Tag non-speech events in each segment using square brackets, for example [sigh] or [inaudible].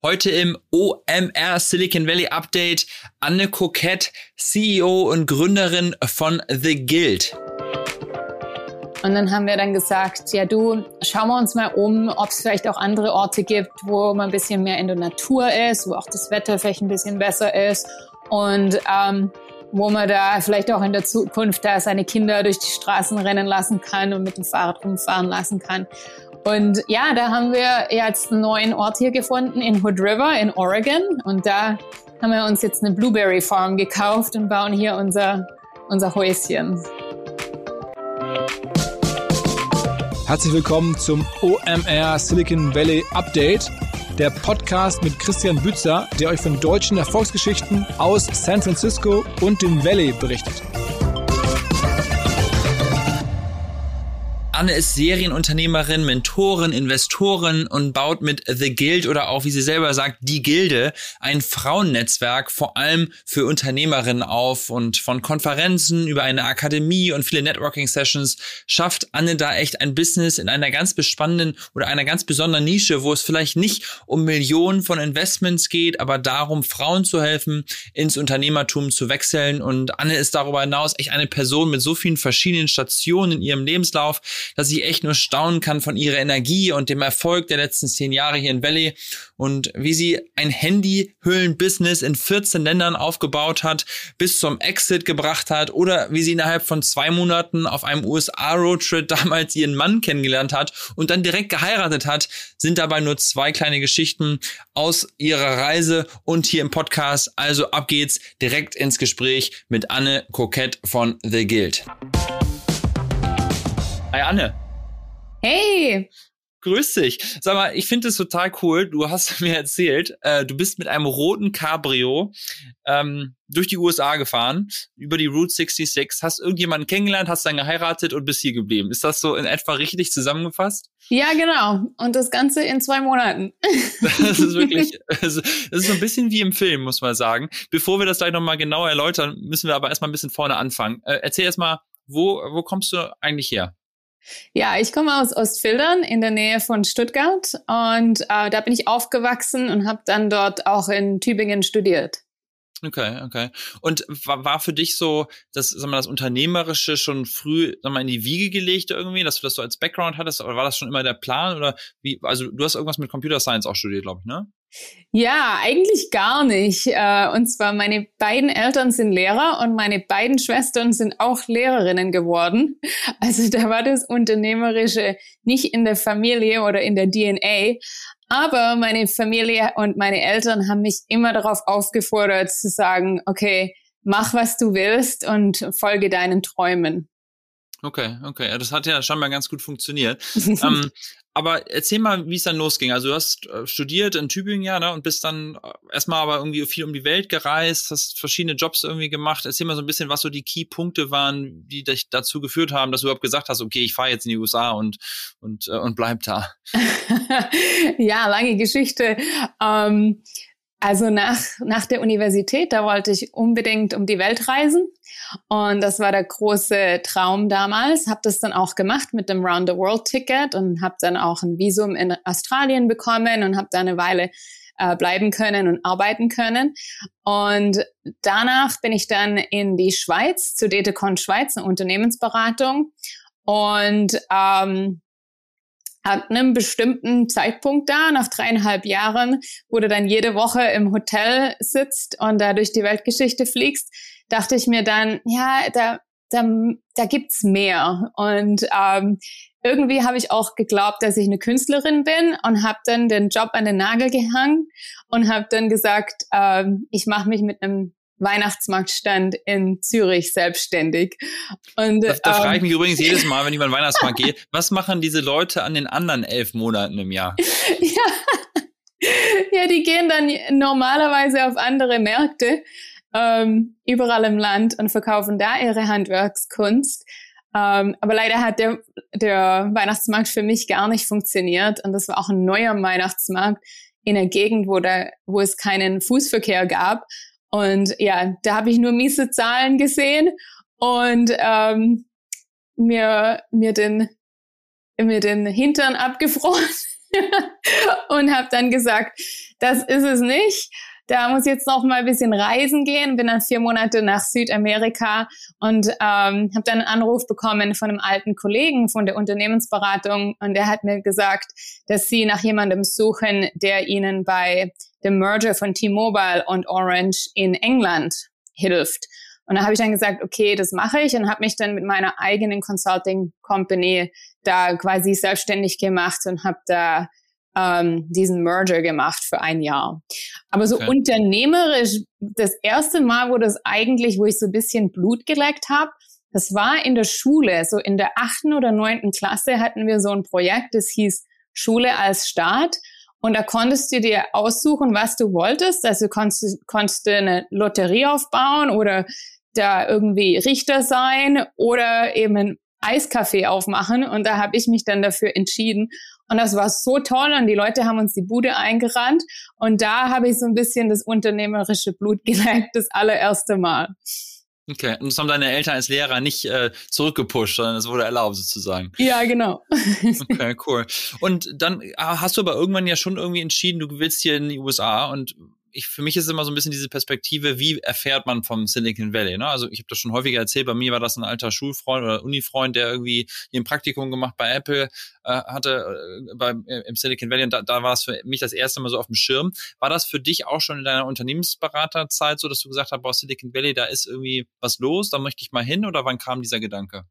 Heute im OMR Silicon Valley Update Anne Kokett, CEO und Gründerin von The Guild. Und dann haben wir dann gesagt, ja du, schauen wir uns mal um, ob es vielleicht auch andere Orte gibt, wo man ein bisschen mehr in der Natur ist, wo auch das Wetter vielleicht ein bisschen besser ist und ähm, wo man da vielleicht auch in der Zukunft da seine Kinder durch die Straßen rennen lassen kann und mit dem Fahrrad rumfahren lassen kann. Und ja, da haben wir jetzt einen neuen Ort hier gefunden in Hood River in Oregon. Und da haben wir uns jetzt eine Blueberry Farm gekauft und bauen hier unser, unser Häuschen. Herzlich willkommen zum OMR Silicon Valley Update, der Podcast mit Christian Bützer, der euch von deutschen Erfolgsgeschichten aus San Francisco und dem Valley berichtet. Anne ist Serienunternehmerin, Mentorin, Investorin und baut mit The Guild oder auch, wie sie selber sagt, die Gilde ein Frauennetzwerk vor allem für Unternehmerinnen auf und von Konferenzen über eine Akademie und viele Networking-Sessions schafft Anne da echt ein Business in einer ganz bespannenden oder einer ganz besonderen Nische, wo es vielleicht nicht um Millionen von Investments geht, aber darum, Frauen zu helfen, ins Unternehmertum zu wechseln. Und Anne ist darüber hinaus echt eine Person mit so vielen verschiedenen Stationen in ihrem Lebenslauf, dass ich echt nur staunen kann von ihrer Energie und dem Erfolg der letzten zehn Jahre hier in Valley und wie sie ein Handyhüllen-Business in 14 Ländern aufgebaut hat, bis zum Exit gebracht hat oder wie sie innerhalb von zwei Monaten auf einem USA-Roadtrip [laughs] damals ihren Mann kennengelernt hat und dann direkt geheiratet hat, sind dabei nur zwei kleine Geschichten aus ihrer Reise und hier im Podcast. Also ab geht's direkt ins Gespräch mit Anne Kokett von The Guild. Anne. Hey. Grüß dich. Sag mal, ich finde es total cool. Du hast [laughs] mir erzählt, äh, du bist mit einem roten Cabrio ähm, durch die USA gefahren, über die Route 66, hast irgendjemanden kennengelernt, hast dann geheiratet und bist hier geblieben. Ist das so in etwa richtig zusammengefasst? Ja, genau. Und das Ganze in zwei Monaten. [laughs] [laughs] das ist wirklich, das ist so ein bisschen wie im Film, muss man sagen. Bevor wir das gleich nochmal genauer erläutern, müssen wir aber erstmal ein bisschen vorne anfangen. Äh, erzähl erstmal, wo, wo kommst du eigentlich her? Ja, ich komme aus Ostfildern in der Nähe von Stuttgart und äh, da bin ich aufgewachsen und habe dann dort auch in Tübingen studiert. Okay, okay. Und war, war für dich so, das, sag mal, das Unternehmerische schon früh, sag mal, in die Wiege gelegt irgendwie, dass du das so als Background hattest? Oder war das schon immer der Plan? Oder wie, also du hast irgendwas mit Computer Science auch studiert, glaube ich, ne? Ja, eigentlich gar nicht. Äh, und zwar meine beiden Eltern sind Lehrer und meine beiden Schwestern sind auch Lehrerinnen geworden. [laughs] Also da war das Unternehmerische nicht in der Familie oder in der DNA. Aber meine Familie und meine Eltern haben mich immer darauf aufgefordert zu sagen, okay, mach was du willst und folge deinen Träumen. Okay, okay. Das hat ja scheinbar ganz gut funktioniert. [laughs] ähm, aber erzähl mal, wie es dann losging. Also du hast äh, studiert in Tübingen ja, ne, und bist dann äh, erstmal aber irgendwie viel um die Welt gereist, hast verschiedene Jobs irgendwie gemacht. Erzähl mal so ein bisschen, was so die Key-Punkte waren, die dich dazu geführt haben, dass du überhaupt gesagt hast, okay, ich fahre jetzt in die USA und und äh, und bleib da. [laughs] ja, lange Geschichte. Ähm, also nach, nach der Universität, da wollte ich unbedingt um die Welt reisen. Und das war der große Traum damals. Habe das dann auch gemacht mit dem Round the World Ticket und habe dann auch ein Visum in Australien bekommen und habe da eine Weile äh, bleiben können und arbeiten können. Und danach bin ich dann in die Schweiz, zu Detecon Schweiz, eine Unternehmensberatung. Und ähm, an einem bestimmten Zeitpunkt da, nach dreieinhalb Jahren, wo du dann jede Woche im Hotel sitzt und da durch die Weltgeschichte fliegst, dachte ich mir dann, ja, da, da, da gibt's mehr. Und ähm, irgendwie habe ich auch geglaubt, dass ich eine Künstlerin bin und habe dann den Job an den Nagel gehangen und habe dann gesagt, ähm, ich mache mich mit einem Weihnachtsmarktstand in Zürich selbstständig. Und, da, da ähm, frage ich mich übrigens jedes [laughs] Mal, wenn ich mal den Weihnachtsmarkt gehe, was machen diese Leute an den anderen elf Monaten im Jahr? ja. ja, die gehen dann normalerweise auf andere Märkte ähm, überall im Land und verkaufen da ihre Handwerkskunst. Ähm, aber leider hat der, der Weihnachtsmarkt für mich gar nicht funktioniert und das war auch ein neuer Weihnachtsmarkt in der Gegend, wo, da, wo es keinen Fußverkehr gab. Und ja, da habe ich nur miese Zahlen gesehen und ähm, mir, mir, den, mir den Hintern abgefroren. [laughs] und habe dann gesagt, das ist es nicht. Da muss jetzt noch mal ein bisschen reisen gehen. Bin dann vier Monate nach Südamerika und ähm, habe dann einen Anruf bekommen von einem alten Kollegen von der Unternehmensberatung und der hat mir gesagt, dass sie nach jemandem suchen, der ihnen bei dem Merger von T-Mobile und Orange in England hilft. Und da habe ich dann gesagt, okay, das mache ich und habe mich dann mit meiner eigenen Consulting Company da quasi selbstständig gemacht und habe da ähm, diesen Merger gemacht für ein Jahr. Aber so okay. unternehmerisch, das erste Mal, wo das eigentlich, wo ich so ein bisschen Blut geleckt habe, das war in der Schule. So in der achten oder neunten Klasse hatten wir so ein Projekt, das hieß Schule als Staat. Und da konntest du dir aussuchen, was du wolltest. Also konntest, konntest du eine Lotterie aufbauen oder da irgendwie Richter sein oder eben ein Eiskaffee aufmachen. Und da habe ich mich dann dafür entschieden. Und das war so toll und die Leute haben uns die Bude eingerannt. Und da habe ich so ein bisschen das unternehmerische Blut [laughs] geleckt, das allererste Mal. Okay, und das haben deine Eltern als Lehrer nicht äh, zurückgepusht, sondern es wurde erlaubt sozusagen. Ja, genau. [laughs] okay, cool. Und dann ah, hast du aber irgendwann ja schon irgendwie entschieden, du willst hier in die USA und ich, für mich ist immer so ein bisschen diese Perspektive, wie erfährt man vom Silicon Valley. Ne? Also ich habe das schon häufiger erzählt, bei mir war das ein alter Schulfreund oder Unifreund, der irgendwie ein Praktikum gemacht bei Apple äh, hatte, äh, bei, äh, im Silicon Valley und da, da war es für mich das erste Mal so auf dem Schirm. War das für dich auch schon in deiner Unternehmensberaterzeit so, dass du gesagt hast, boah, Silicon Valley, da ist irgendwie was los, da möchte ich mal hin oder wann kam dieser Gedanke?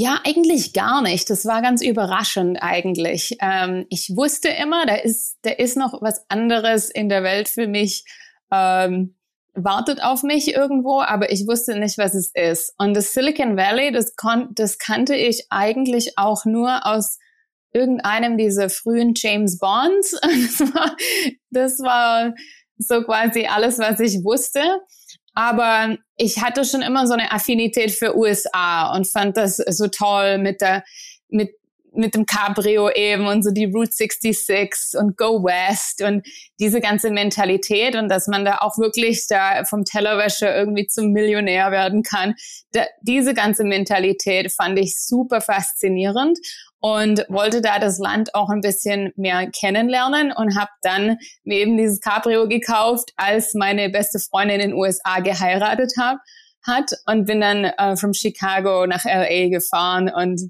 Ja, eigentlich gar nicht. Das war ganz überraschend eigentlich. Ähm, ich wusste immer, da ist, da ist noch was anderes in der Welt für mich, ähm, wartet auf mich irgendwo, aber ich wusste nicht, was es ist. Und das Silicon Valley, das, kon das kannte ich eigentlich auch nur aus irgendeinem dieser frühen James Bonds. [laughs] Das war, das war so quasi alles, was ich wusste. Aber ich hatte schon immer so eine Affinität für USA und fand das so toll mit der, mit, mit dem Cabrio eben und so die Route 66 und Go West und diese ganze Mentalität und dass man da auch wirklich da vom Tellerwäscher irgendwie zum Millionär werden kann. Da, diese ganze Mentalität fand ich super faszinierend und wollte da das Land auch ein bisschen mehr kennenlernen und habe dann mir eben dieses Cabrio gekauft, als meine beste Freundin in den USA geheiratet hab, hat und bin dann äh, from Chicago nach LA gefahren und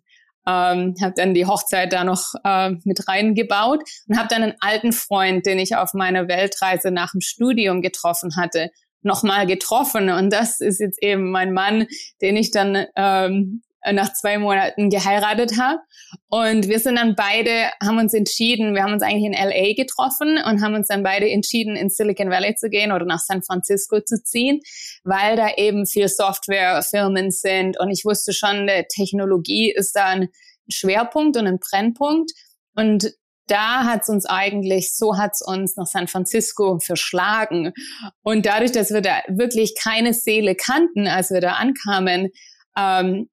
ähm, habe dann die Hochzeit da noch äh, mit reingebaut und habe dann einen alten Freund, den ich auf meiner Weltreise nach dem Studium getroffen hatte, nochmal getroffen. Und das ist jetzt eben mein Mann, den ich dann ähm, äh, nach zwei Monaten geheiratet habe. Und wir sind dann beide, haben uns entschieden, wir haben uns eigentlich in LA getroffen und haben uns dann beide entschieden, in Silicon Valley zu gehen oder nach San Francisco zu ziehen, weil da eben viel Softwarefirmen sind. Und ich wusste schon, Technologie ist da ein Schwerpunkt und ein Brennpunkt. Und da hat's uns eigentlich, so hat's uns nach San Francisco verschlagen. Und dadurch, dass wir da wirklich keine Seele kannten, als wir da ankamen, ähm,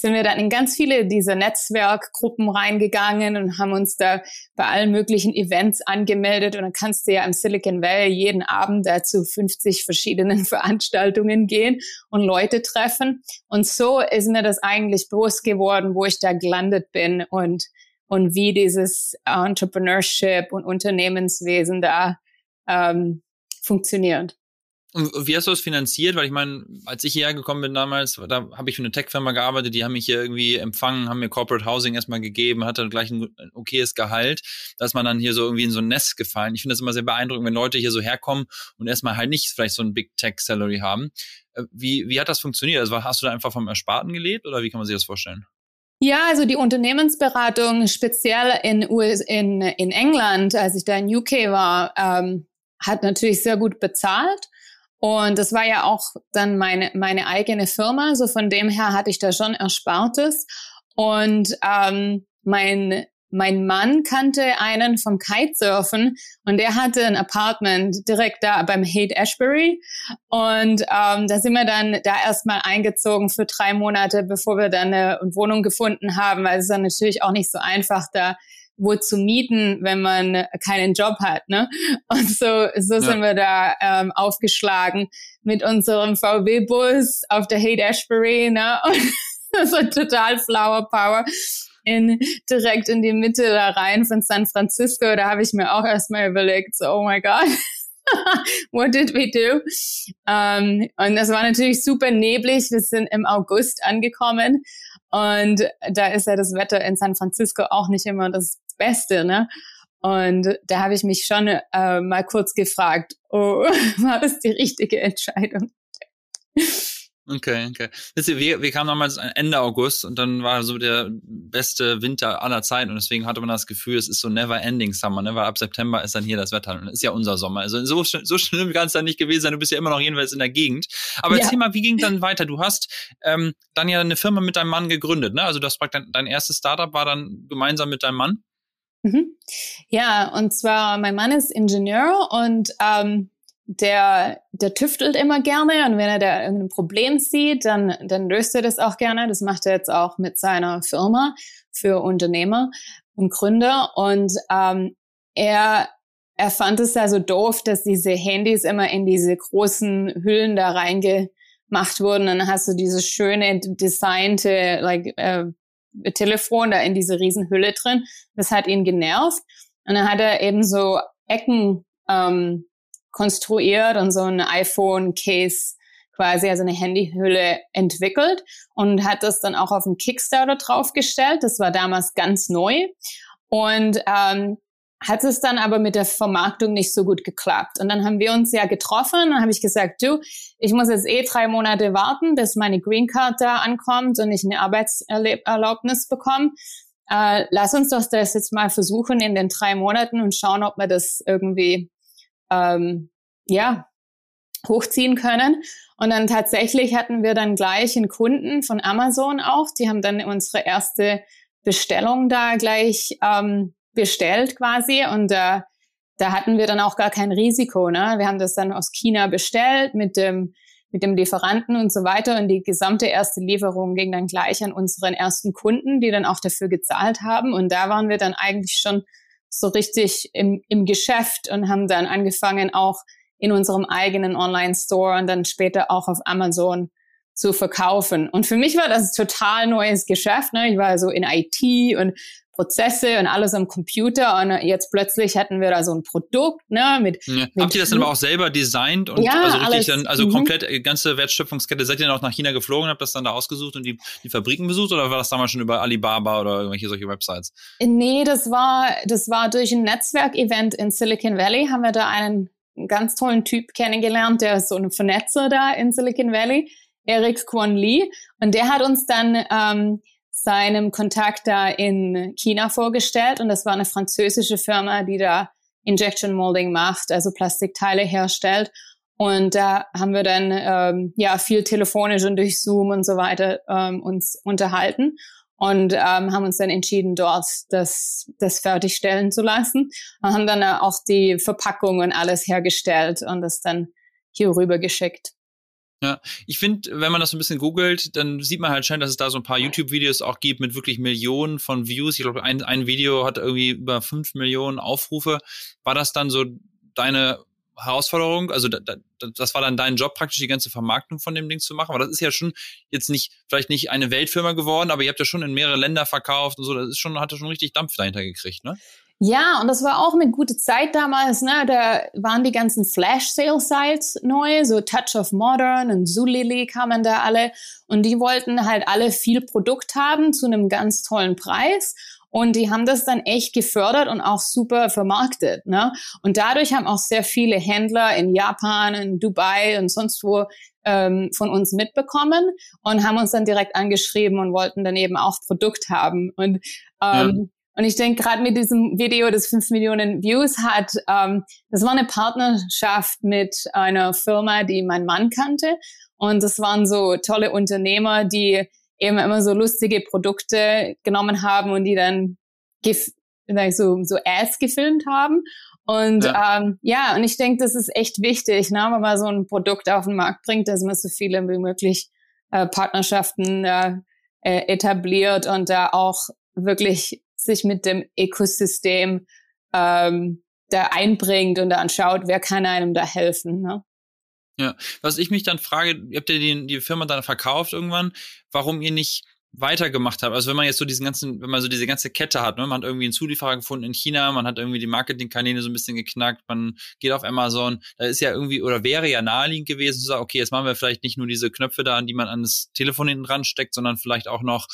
sind wir dann in ganz viele dieser Netzwerkgruppen reingegangen und haben uns da bei allen möglichen Events angemeldet. Und dann kannst du ja im Silicon Valley jeden Abend da zu 50 verschiedenen [laughs] Veranstaltungen gehen und Leute treffen. Und so ist mir das eigentlich bewusst geworden, wo ich da gelandet bin und, und wie dieses Entrepreneurship und Unternehmenswesen da ähm, funktioniert. Und wie hast du das finanziert? Weil ich meine, als ich hierher gekommen bin damals, da habe ich für eine Tech-Firma gearbeitet, die haben mich hier irgendwie empfangen, haben mir Corporate Housing erstmal gegeben, hatte gleich ein, ein okayes Gehalt, dass man dann hier so irgendwie in so ein Nest gefallen. Ich finde das immer sehr beeindruckend, wenn Leute hier so herkommen und erstmal halt nicht vielleicht so ein Big Tech-Salary haben. Äh, wie, wie hat das funktioniert? Also hast du da einfach vom Ersparten gelebt oder wie kann man sich das vorstellen? Ja, also die Unternehmensberatung speziell in, US, in, in England, als ich da in UK war, ähm, hat natürlich sehr gut bezahlt. Und das war ja auch dann meine, meine eigene Firma. So von dem her hatte ich da schon Erspartes. Und ähm, mein, mein Mann kannte einen vom Kitesurfen und der hatte ein Apartment direkt da beim Haight Ashbury. Und ähm, da sind wir dann da erstmal eingezogen für drei Monate, bevor wir dann eine Wohnung gefunden haben, weil es ist dann natürlich auch nicht so einfach, da wo zu mieten, wenn man keinen Job hat. Ne? Und so, so ja. sind wir da ähm, aufgeschlagen mit unserem VW-Bus auf der Haight Ashbury. Ne? Und [laughs] so total Flower Power. in, direkt in die Mitte da rein von San Francisco. Da habe ich mir auch erstmal überlegt, so, oh my God. [laughs] What did we do? Um, und das war natürlich super neblig. Wir sind im August angekommen und da ist ja das Wetter in San Francisco auch nicht immer das Beste, ne? Und da habe ich mich schon äh, mal kurz gefragt, oh, [laughs] war das die richtige Entscheidung? Okay, okay. Wisst ihr, wir, wir kamen damals Ende August und dann war so der beste Winter aller Zeiten und deswegen hatte man das Gefühl, es ist so never ending summer, ne? weil ab September ist dann hier das Wetter und ist ja unser Sommer. Also so, so schlimm kann es dann nicht gewesen sein, du bist ja immer noch jedenfalls in der Gegend. Aber ja. erzähl mal, wie ging dann weiter? Du hast ähm, dann ja eine Firma mit deinem Mann gegründet, ne? Also das war dein, dein erstes Startup war dann gemeinsam mit deinem Mann? Mhm. Ja, und zwar mein Mann ist Ingenieur und ähm, der, der tüftelt immer gerne und wenn er da irgendein Problem sieht, dann, dann löst er das auch gerne. Das macht er jetzt auch mit seiner Firma für Unternehmer und Gründer. Und ähm, er, er fand es ja so doof, dass diese Handys immer in diese großen Hüllen da reingemacht wurden. Und dann hast du dieses schöne designte like, äh, Telefon da in diese Riesenhülle drin. Das hat ihn genervt. Und dann hat er eben so Ecken ähm, konstruiert und so ein iPhone-Case quasi, also eine Handyhülle entwickelt und hat das dann auch auf einen Kickstarter draufgestellt. Das war damals ganz neu. Und ähm, hat es dann aber mit der Vermarktung nicht so gut geklappt. Und dann haben wir uns ja getroffen und habe ich gesagt, du, ich muss jetzt eh drei Monate warten, bis meine Green Card da ankommt und ich eine Arbeitserlaubnis bekomme. Äh, lass uns doch das jetzt mal versuchen in den drei Monaten und schauen, ob wir das irgendwie ähm, ja, hochziehen können. Und dann tatsächlich hatten wir dann gleich einen Kunden von Amazon auch. Die haben dann unsere erste Bestellung da gleich ähm, bestellt quasi. Und äh, da hatten wir dann auch gar kein Risiko. Ne? Wir haben das dann aus China bestellt mit dem mit dem Lieferanten und so weiter. Und die gesamte erste Lieferung ging dann gleich an unseren ersten Kunden, die dann auch dafür gezahlt haben. Und da waren wir dann eigentlich schon so richtig im, im Geschäft und haben dann angefangen, auch in unserem eigenen Online-Store und dann später auch auf Amazon zu verkaufen. Und für mich war das total neues Geschäft. Ne? Ich war so in IT und Prozesse und alles am Computer und jetzt plötzlich hatten wir da so ein Produkt, ne, mit, ja. mit Habt ihr das dann aber auch selber designt und ja, also richtig alles, dann, also mhm. komplett äh, ganze Wertschöpfungskette, seid ihr dann auch nach China geflogen, habt das dann da ausgesucht und die, die Fabriken besucht oder war das damals schon über Alibaba oder irgendwelche solche Websites? Nee, das war, das war durch ein Netzwerkevent in Silicon Valley, haben wir da einen ganz tollen Typ kennengelernt, der ist so ein Vernetzer da in Silicon Valley, Eric Kwon Lee, und der hat uns dann ähm, seinem Kontakt da in China vorgestellt und das war eine französische Firma, die da Injection Molding macht, also Plastikteile herstellt. Und da haben wir dann ähm, ja viel telefonisch und durch Zoom und so weiter ähm, uns unterhalten und ähm, haben uns dann entschieden, dort das, das fertigstellen zu lassen. Und haben dann auch die Verpackung und alles hergestellt und das dann hier rüber geschickt. Ja, ich finde, wenn man das so ein bisschen googelt, dann sieht man halt schon, dass es da so ein paar YouTube-Videos auch gibt mit wirklich Millionen von Views. Ich glaube, ein, ein Video hat irgendwie über fünf Millionen Aufrufe. War das dann so deine Herausforderung? Also da, da, das war dann dein Job praktisch, die ganze Vermarktung von dem Ding zu machen. Aber das ist ja schon jetzt nicht, vielleicht nicht eine Weltfirma geworden, aber ihr habt ja schon in mehrere Länder verkauft und so. Das ist schon, hat ja schon richtig Dampf dahinter gekriegt, ne? Ja, und das war auch eine gute Zeit damals. Ne? Da waren die ganzen Flash-Sale-Sites neu, so Touch of Modern und Zulily kamen da alle. Und die wollten halt alle viel Produkt haben zu einem ganz tollen Preis. Und die haben das dann echt gefördert und auch super vermarktet. Ne? Und dadurch haben auch sehr viele Händler in Japan, in Dubai und sonst wo ähm, von uns mitbekommen und haben uns dann direkt angeschrieben und wollten dann eben auch Produkt haben. Und ähm, ja und ich denke, gerade mit diesem Video, das fünf Millionen Views hat, ähm, das war eine Partnerschaft mit einer Firma, die mein Mann kannte. Und das waren so tolle Unternehmer, die eben immer so lustige Produkte genommen haben und die dann so, so Ads gefilmt haben. Und ja, ähm, ja und ich denke, das ist echt wichtig, ne, wenn man so ein Produkt auf den Markt bringt, dass man so viele wie möglich äh, Partnerschaften äh, äh etabliert und da auch wirklich sich mit dem Ökosystem ähm, da einbringt und dann schaut, wer kann einem da helfen. Ne? Ja, was ich mich dann frage, ihr habt ja die, die Firma dann verkauft irgendwann, warum ihr nicht weitergemacht habt, also wenn man jetzt so diesen ganzen, wenn man so diese ganze Kette hat, ne, man hat irgendwie einen Zulieferer gefunden in China, man hat irgendwie die Marketingkanäle so ein bisschen geknackt, man geht auf Amazon, da ist ja irgendwie oder wäre ja naheliegend gewesen zu sagen, okay, jetzt machen wir vielleicht nicht nur diese Knöpfe da, an die man an das Telefon hinten dran steckt, sondern vielleicht auch noch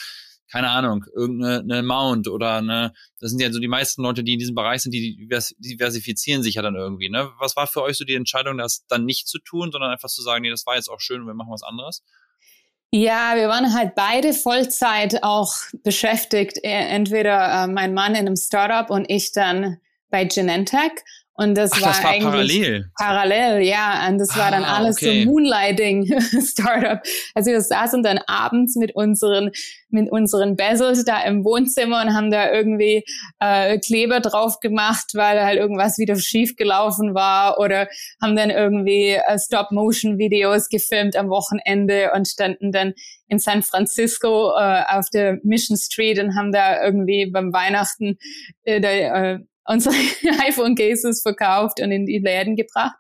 keine Ahnung, irgendeine Mount oder eine, das sind ja so die meisten Leute, die in diesem Bereich sind, die diversifizieren sich ja dann irgendwie, ne? Was war für euch so die Entscheidung, das dann nicht zu tun, sondern einfach zu sagen, nee, das war jetzt auch schön und wir machen was anderes? Ja, wir waren halt beide Vollzeit auch beschäftigt. E, entweder äh, mein Mann in einem Startup und ich dann bei Genentech. Und das, Ach, war, das war eigentlich parallel. Parallel, ja. Und das war dann ah, alles okay. so Moonlighting [laughs] Startup. Also wir saßen dann abends mit unseren mit unseren Bezels da im Wohnzimmer und haben da irgendwie äh, Kleber drauf gemacht, weil halt irgendwas wieder schief gelaufen war oder haben dann irgendwie äh, Stop-Motion-Videos gefilmt am Wochenende und standen dann in San Francisco äh, auf der Mission Street und haben da irgendwie beim Weihnachten äh, da, äh, unsere [laughs] iPhone-Cases verkauft und in die Läden gebracht.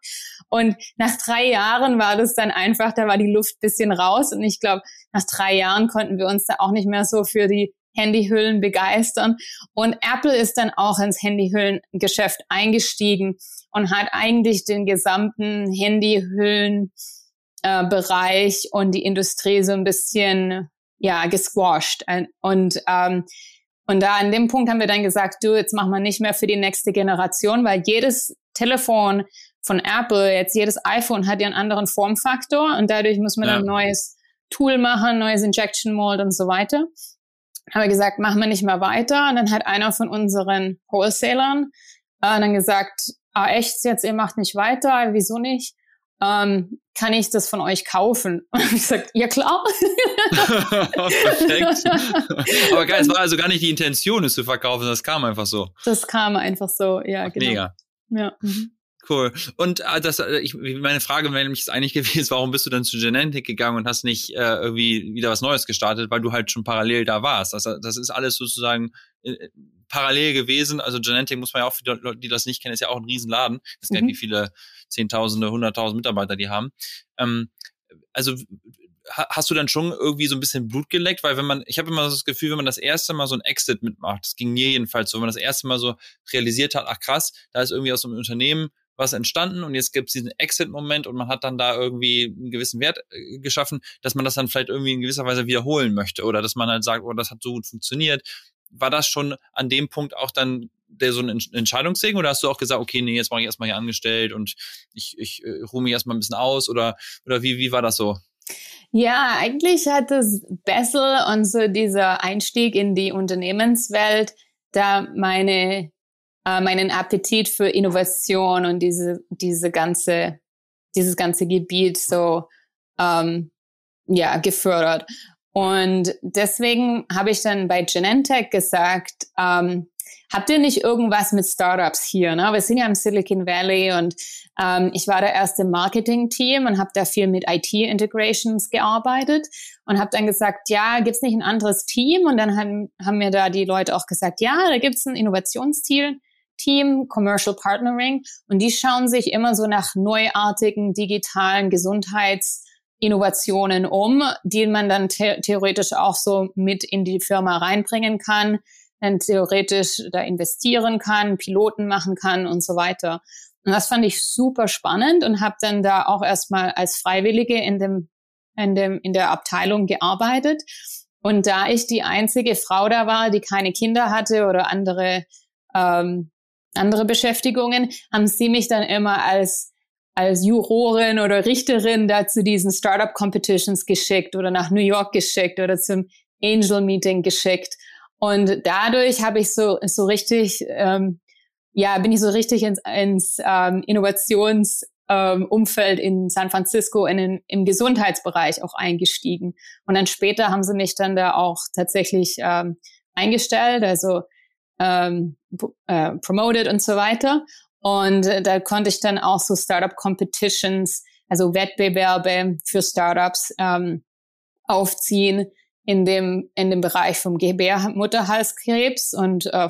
Und nach drei Jahren war das dann einfach, da war die Luft bisschen raus. Und ich glaube, nach drei Jahren konnten wir uns da auch nicht mehr so für die Handyhüllen begeistern. Und Apple ist dann auch ins Handyhüllengeschäft eingestiegen und hat eigentlich den gesamten Handyhüllen äh, Bereich und die Industrie so ein bisschen ja gesquashed und ähm, und da an dem Punkt haben wir dann gesagt, du, jetzt machen wir nicht mehr für die nächste Generation, weil jedes Telefon von Apple, jetzt jedes iPhone hat ja einen anderen Formfaktor und dadurch muss man ja. ein neues Tool machen, neues Injection Mold und so weiter. Haben wir gesagt, machen wir nicht mehr weiter. Und dann hat einer von unseren Wholesalern äh, dann gesagt, ah echt, jetzt ihr macht nicht weiter, wieso nicht? Ähm, kann ich das von euch kaufen? [laughs] Und ich gesagt, ja klar. Perfekt. [laughs] Aber geil, es war also gar nicht die Intention, es zu verkaufen, das kam einfach so. Das kam einfach so, ja, genau. Mega. Ja. Mhm. Cool. Und äh, das, äh, ich, meine Frage wäre nämlich eigentlich [laughs] gewesen, warum bist du dann zu Genentech gegangen und hast nicht äh, irgendwie wieder was Neues gestartet, weil du halt schon parallel da warst. Das, das ist alles sozusagen äh, parallel gewesen. Also Genentech muss man ja auch für die Leute, die das nicht kennen, ist ja auch ein Riesenladen. Das mhm. wie viele Zehntausende, Hunderttausend Mitarbeiter die haben. Ähm, also hast du dann schon irgendwie so ein bisschen Blut geleckt? Weil wenn man, ich habe immer so das Gefühl, wenn man das erste Mal so ein Exit mitmacht, das ging mir jedenfalls so, wenn man das erste Mal so realisiert hat, ach krass, da ist irgendwie aus einem Unternehmen was entstanden und jetzt gibt es diesen Exit-Moment und man hat dann da irgendwie einen gewissen Wert äh, geschaffen, dass man das dann vielleicht irgendwie in gewisser Weise wiederholen möchte oder dass man halt sagt, oh, das hat so gut funktioniert. War das schon an dem Punkt auch dann der so ein Entscheidungssegen oder hast du auch gesagt, okay, nee, jetzt mache ich erstmal hier angestellt und ich, ich äh, ruhe mich erstmal ein bisschen aus oder, oder wie, wie war das so? Ja, eigentlich hat das Bessel und so dieser Einstieg in die Unternehmenswelt da meine äh, meinen Appetit für Innovation und diese, diese ganze, dieses ganze Gebiet so, ähm, ja, gefördert. Und deswegen habe ich dann bei Genentech gesagt, ähm, habt ihr nicht irgendwas mit Startups hier? Ne? Wir sind ja im Silicon Valley und ähm, ich war da erst im Marketing-Team und habe da viel mit IT-Integrations gearbeitet und habe dann gesagt, ja, gibt's nicht ein anderes Team? Und dann haben, haben mir da die Leute auch gesagt, ja, da gibt's ein Innovationsteam Team, Commercial Partnering, und die schauen sich immer so nach neuartigen digitalen Gesundheitsinnovationen um, die man dann the theoretisch auch so mit in die Firma reinbringen kann, dann theoretisch da investieren kann, Piloten machen kann und so weiter. Und das fand ich super spannend und habe dann da auch erstmal als Freiwillige in dem, in dem in der Abteilung gearbeitet. Und da ich die einzige Frau da war, die keine Kinder hatte oder andere ähm, andere Beschäftigungen, haben sie mich dann immer als als Jurorin oder Richterin da zu diesen Startup Competitions geschickt oder nach New York geschickt oder zum Angel Meeting geschickt. Und dadurch habe ich so so richtig, ähm, ja, bin ich so richtig ins, ins ähm, Innovations ähm, Umfeld in San Francisco in, in, im Gesundheitsbereich auch eingestiegen. Und dann später haben sie mich dann da auch tatsächlich ähm, eingestellt. Also ähm, äh, promoted und so weiter. Und äh, da konnte ich dann auch so Startup Competitions, also Wettbewerbe für Startups ähm, aufziehen in dem in dem Bereich vom Gebärmutterhalskrebs und äh,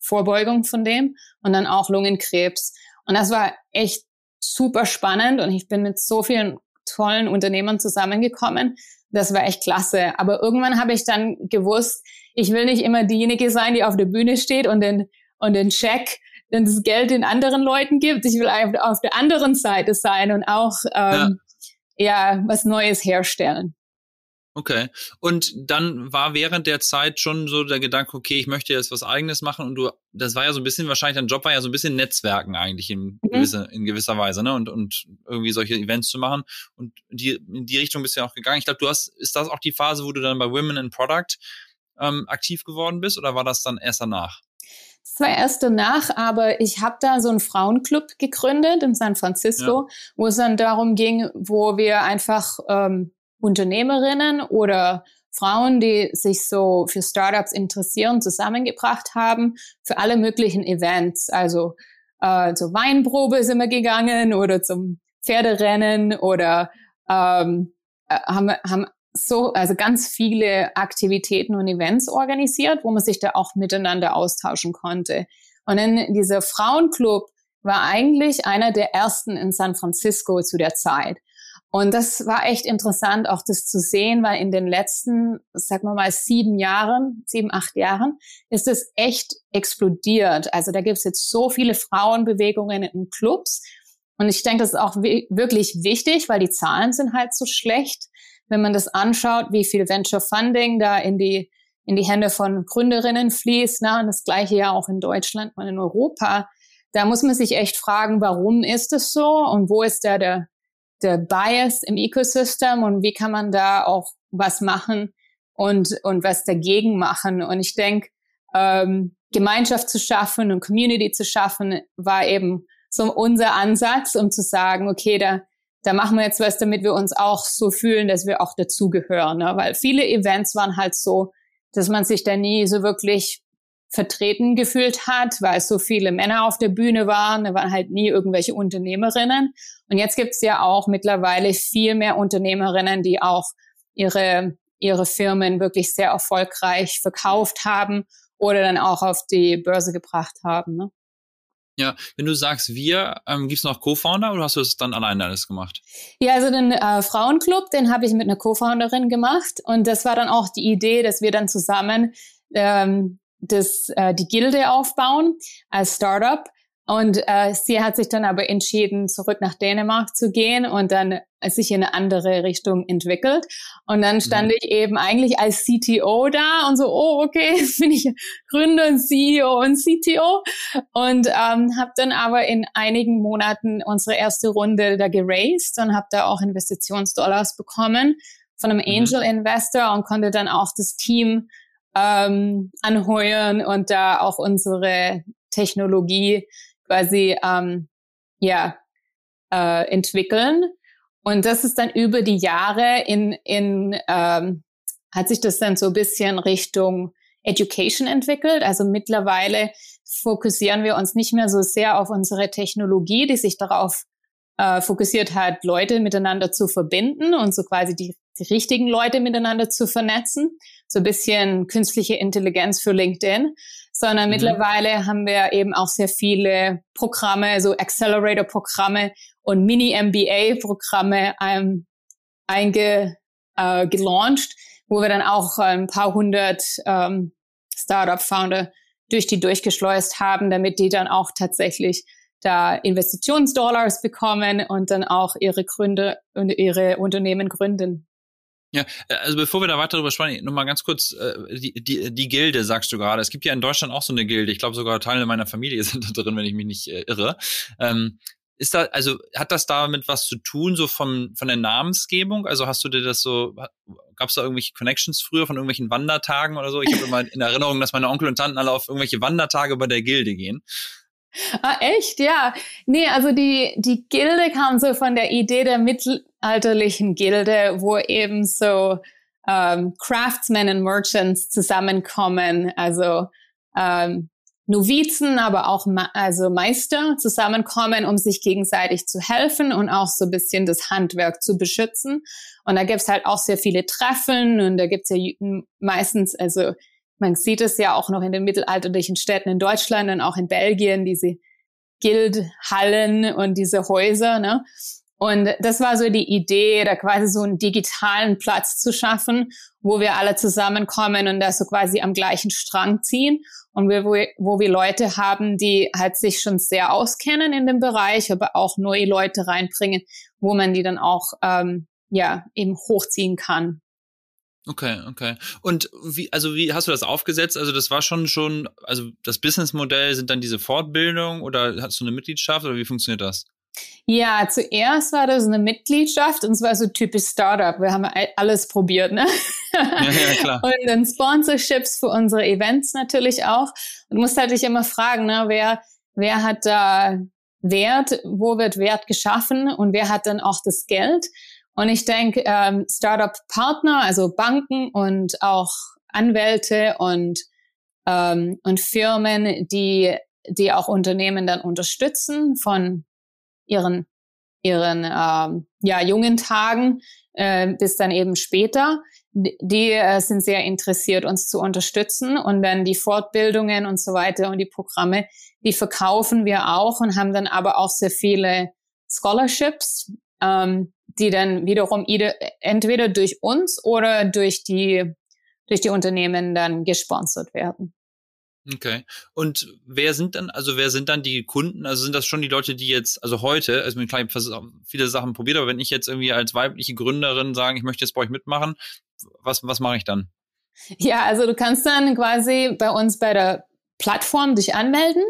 Vorbeugung von dem und dann auch Lungenkrebs. Und das war echt super spannend und ich bin mit so vielen tollen Unternehmern zusammengekommen. Das war echt klasse. Aber irgendwann habe ich dann gewusst, ich will nicht immer diejenige sein, die auf der Bühne steht und den, und den Check, dann das Geld den anderen Leuten gibt. Ich will auf der anderen Seite sein und auch ähm, ja. ja was Neues herstellen. Okay. Und dann war während der Zeit schon so der Gedanke, okay, ich möchte jetzt was eigenes machen und du, das war ja so ein bisschen, wahrscheinlich dein Job war ja so ein bisschen Netzwerken eigentlich in, mhm. gewisse, in gewisser Weise, ne? Und, und irgendwie solche Events zu machen. Und die, in die Richtung bist du ja auch gegangen. Ich glaube, du hast, ist das auch die Phase, wo du dann bei Women in Product ähm, aktiv geworden bist oder war das dann erst danach? Das war erst danach, aber ich habe da so einen Frauenclub gegründet in San Francisco, ja. wo es dann darum ging, wo wir einfach ähm, Unternehmerinnen oder Frauen, die sich so für Startups interessieren, zusammengebracht haben für alle möglichen Events. Also äh, zur Weinprobe sind wir gegangen oder zum Pferderennen oder ähm, äh, haben, haben so, also ganz viele Aktivitäten und Events organisiert, wo man sich da auch miteinander austauschen konnte. Und in dieser Frauenclub war eigentlich einer der ersten in San Francisco zu der Zeit. Und das war echt interessant, auch das zu sehen, weil in den letzten, sagen wir mal, sieben Jahren, sieben, acht Jahren, ist es echt explodiert. Also da gibt es jetzt so viele Frauenbewegungen in Clubs. Und ich denke, das ist auch wirklich wichtig, weil die Zahlen sind halt so schlecht. Wenn man das anschaut, wie viel Venture Funding da in die, in die Hände von Gründerinnen fließt, na, und das gleiche ja auch in Deutschland und in Europa, da muss man sich echt fragen, warum ist es so und wo ist da der, der Bias im Ecosystem und wie kann man da auch was machen und, und was dagegen machen. Und ich denke, ähm, Gemeinschaft zu schaffen und Community zu schaffen, war eben so unser Ansatz, um zu sagen, okay, da, da machen wir jetzt was, damit wir uns auch so fühlen, dass wir auch dazugehören. Ne? Weil viele Events waren halt so, dass man sich da nie so wirklich vertreten gefühlt hat, weil so viele Männer auf der Bühne waren. Da waren halt nie irgendwelche Unternehmerinnen. Und jetzt gibt's ja auch mittlerweile viel mehr Unternehmerinnen, die auch ihre, ihre Firmen wirklich sehr erfolgreich verkauft haben oder dann auch auf die Börse gebracht haben. Ne? Ja, wenn du sagst wir, ähm, gibt es noch Co-Founder oder hast du es dann alleine alles gemacht? Ja, also den äh, Frauenclub, den habe ich mit einer Co-Founderin gemacht und das war dann auch die Idee, dass wir dann zusammen ähm, das, äh, die Gilde aufbauen als Startup. Und äh, sie hat sich dann aber entschieden, zurück nach Dänemark zu gehen und dann sich in eine andere Richtung entwickelt. Und dann stand mhm. ich eben eigentlich als CTO da und so, oh, okay, [laughs] jetzt bin ich Gründer, CEO und CTO. Und ähm, habe dann aber in einigen Monaten unsere erste Runde da geraced und habe da auch Investitionsdollars bekommen von einem mhm. Angel Investor und konnte dann auch das Team ähm, anheuern und da auch unsere Technologie quasi ähm, ja äh, entwickeln. Und das ist dann über die Jahre in, in ähm, hat sich das dann so ein bisschen Richtung Education entwickelt. Also mittlerweile fokussieren wir uns nicht mehr so sehr auf unsere Technologie, die sich darauf äh, fokussiert hat, Leute miteinander zu verbinden und so quasi die, die richtigen Leute miteinander zu vernetzen. So ein bisschen künstliche Intelligenz für LinkedIn. Sondern mhm. mittlerweile haben wir eben auch sehr viele Programme, so Accelerator-Programme und Mini-MBA-Programme ähm, einge, äh, gelauncht, wo wir dann auch ein paar hundert ähm, Startup-Founder durch die durchgeschleust haben, damit die dann auch tatsächlich da Investitionsdollars bekommen und dann auch ihre Gründe und ihre Unternehmen gründen. Ja, äh, also bevor wir da weiter drüber sprechen, nur mal ganz kurz, äh, die, die, die Gilde, sagst du gerade. Es gibt ja in Deutschland auch so eine Gilde. Ich glaube sogar Teile meiner Familie [laughs] sind da drin, wenn ich mich nicht äh, irre. Ähm, ist da, also hat das damit was zu tun, so von, von der Namensgebung? Also hast du dir das so, gab es da irgendwelche Connections früher von irgendwelchen Wandertagen oder so? Ich habe immer in Erinnerung, dass meine Onkel und Tanten alle auf irgendwelche Wandertage bei der Gilde gehen. Ah, echt? Ja. Nee, also die, die Gilde kam so von der Idee der mittelalterlichen Gilde, wo eben so ähm, Craftsmen und Merchants zusammenkommen, also ähm, Novizen, aber auch also Meister zusammenkommen, um sich gegenseitig zu helfen und auch so ein bisschen das Handwerk zu beschützen. Und da gibt's halt auch sehr viele Treffen und da gibt's ja meistens, also man sieht es ja auch noch in den mittelalterlichen Städten in Deutschland und auch in Belgien, diese Guildhallen und diese Häuser. Ne? Und das war so die Idee, da quasi so einen digitalen Platz zu schaffen, wo wir alle zusammenkommen und da so quasi am gleichen Strang ziehen und wir, wo, wir Leute haben, die halt sich schon sehr auskennen in dem Bereich, aber auch neue Leute reinbringen, wo man die dann auch ähm, ja eben hochziehen kann. Okay, okay. Und wie, also wie hast du das aufgesetzt? Also das war schon schon, also das Businessmodell sind dann diese Fortbildung oder hast du eine Mitgliedschaft oder wie funktioniert das? Ja, zuerst war das eine Mitgliedschaft und zwar so typisch Startup. Wir haben alles probiert, ne? Ja, ja, klar. [laughs] Und dann Sponsorships für unsere Events natürlich auch. Und musst halt dich immer fragen, ne, wer, wer hat da Wert, wo wird Wert geschaffen und wer hat dann auch das Geld? Und ich denke, ähm, Startup-Partner, also Banken und auch Anwälte und, ähm, und Firmen, die, die auch Unternehmen dann unterstützen von ihren, ihren ähm, ja, jungen Tagen äh, bis dann eben später. Die äh, sind sehr interessiert, uns zu unterstützen und dann die Fortbildungen und so weiter und die Programme, die verkaufen wir auch und haben dann aber auch sehr viele Scholarships, ähm, die dann wiederum entweder durch uns oder durch die, durch die Unternehmen dann gesponsert werden. Okay. Und wer sind dann, also wer sind dann die Kunden? Also sind das schon die Leute, die jetzt, also heute, also ich habe viele Sachen probiert, aber wenn ich jetzt irgendwie als weibliche Gründerin sage, ich möchte jetzt bei euch mitmachen, was, was mache ich dann? Ja, also du kannst dann quasi bei uns bei der Plattform dich anmelden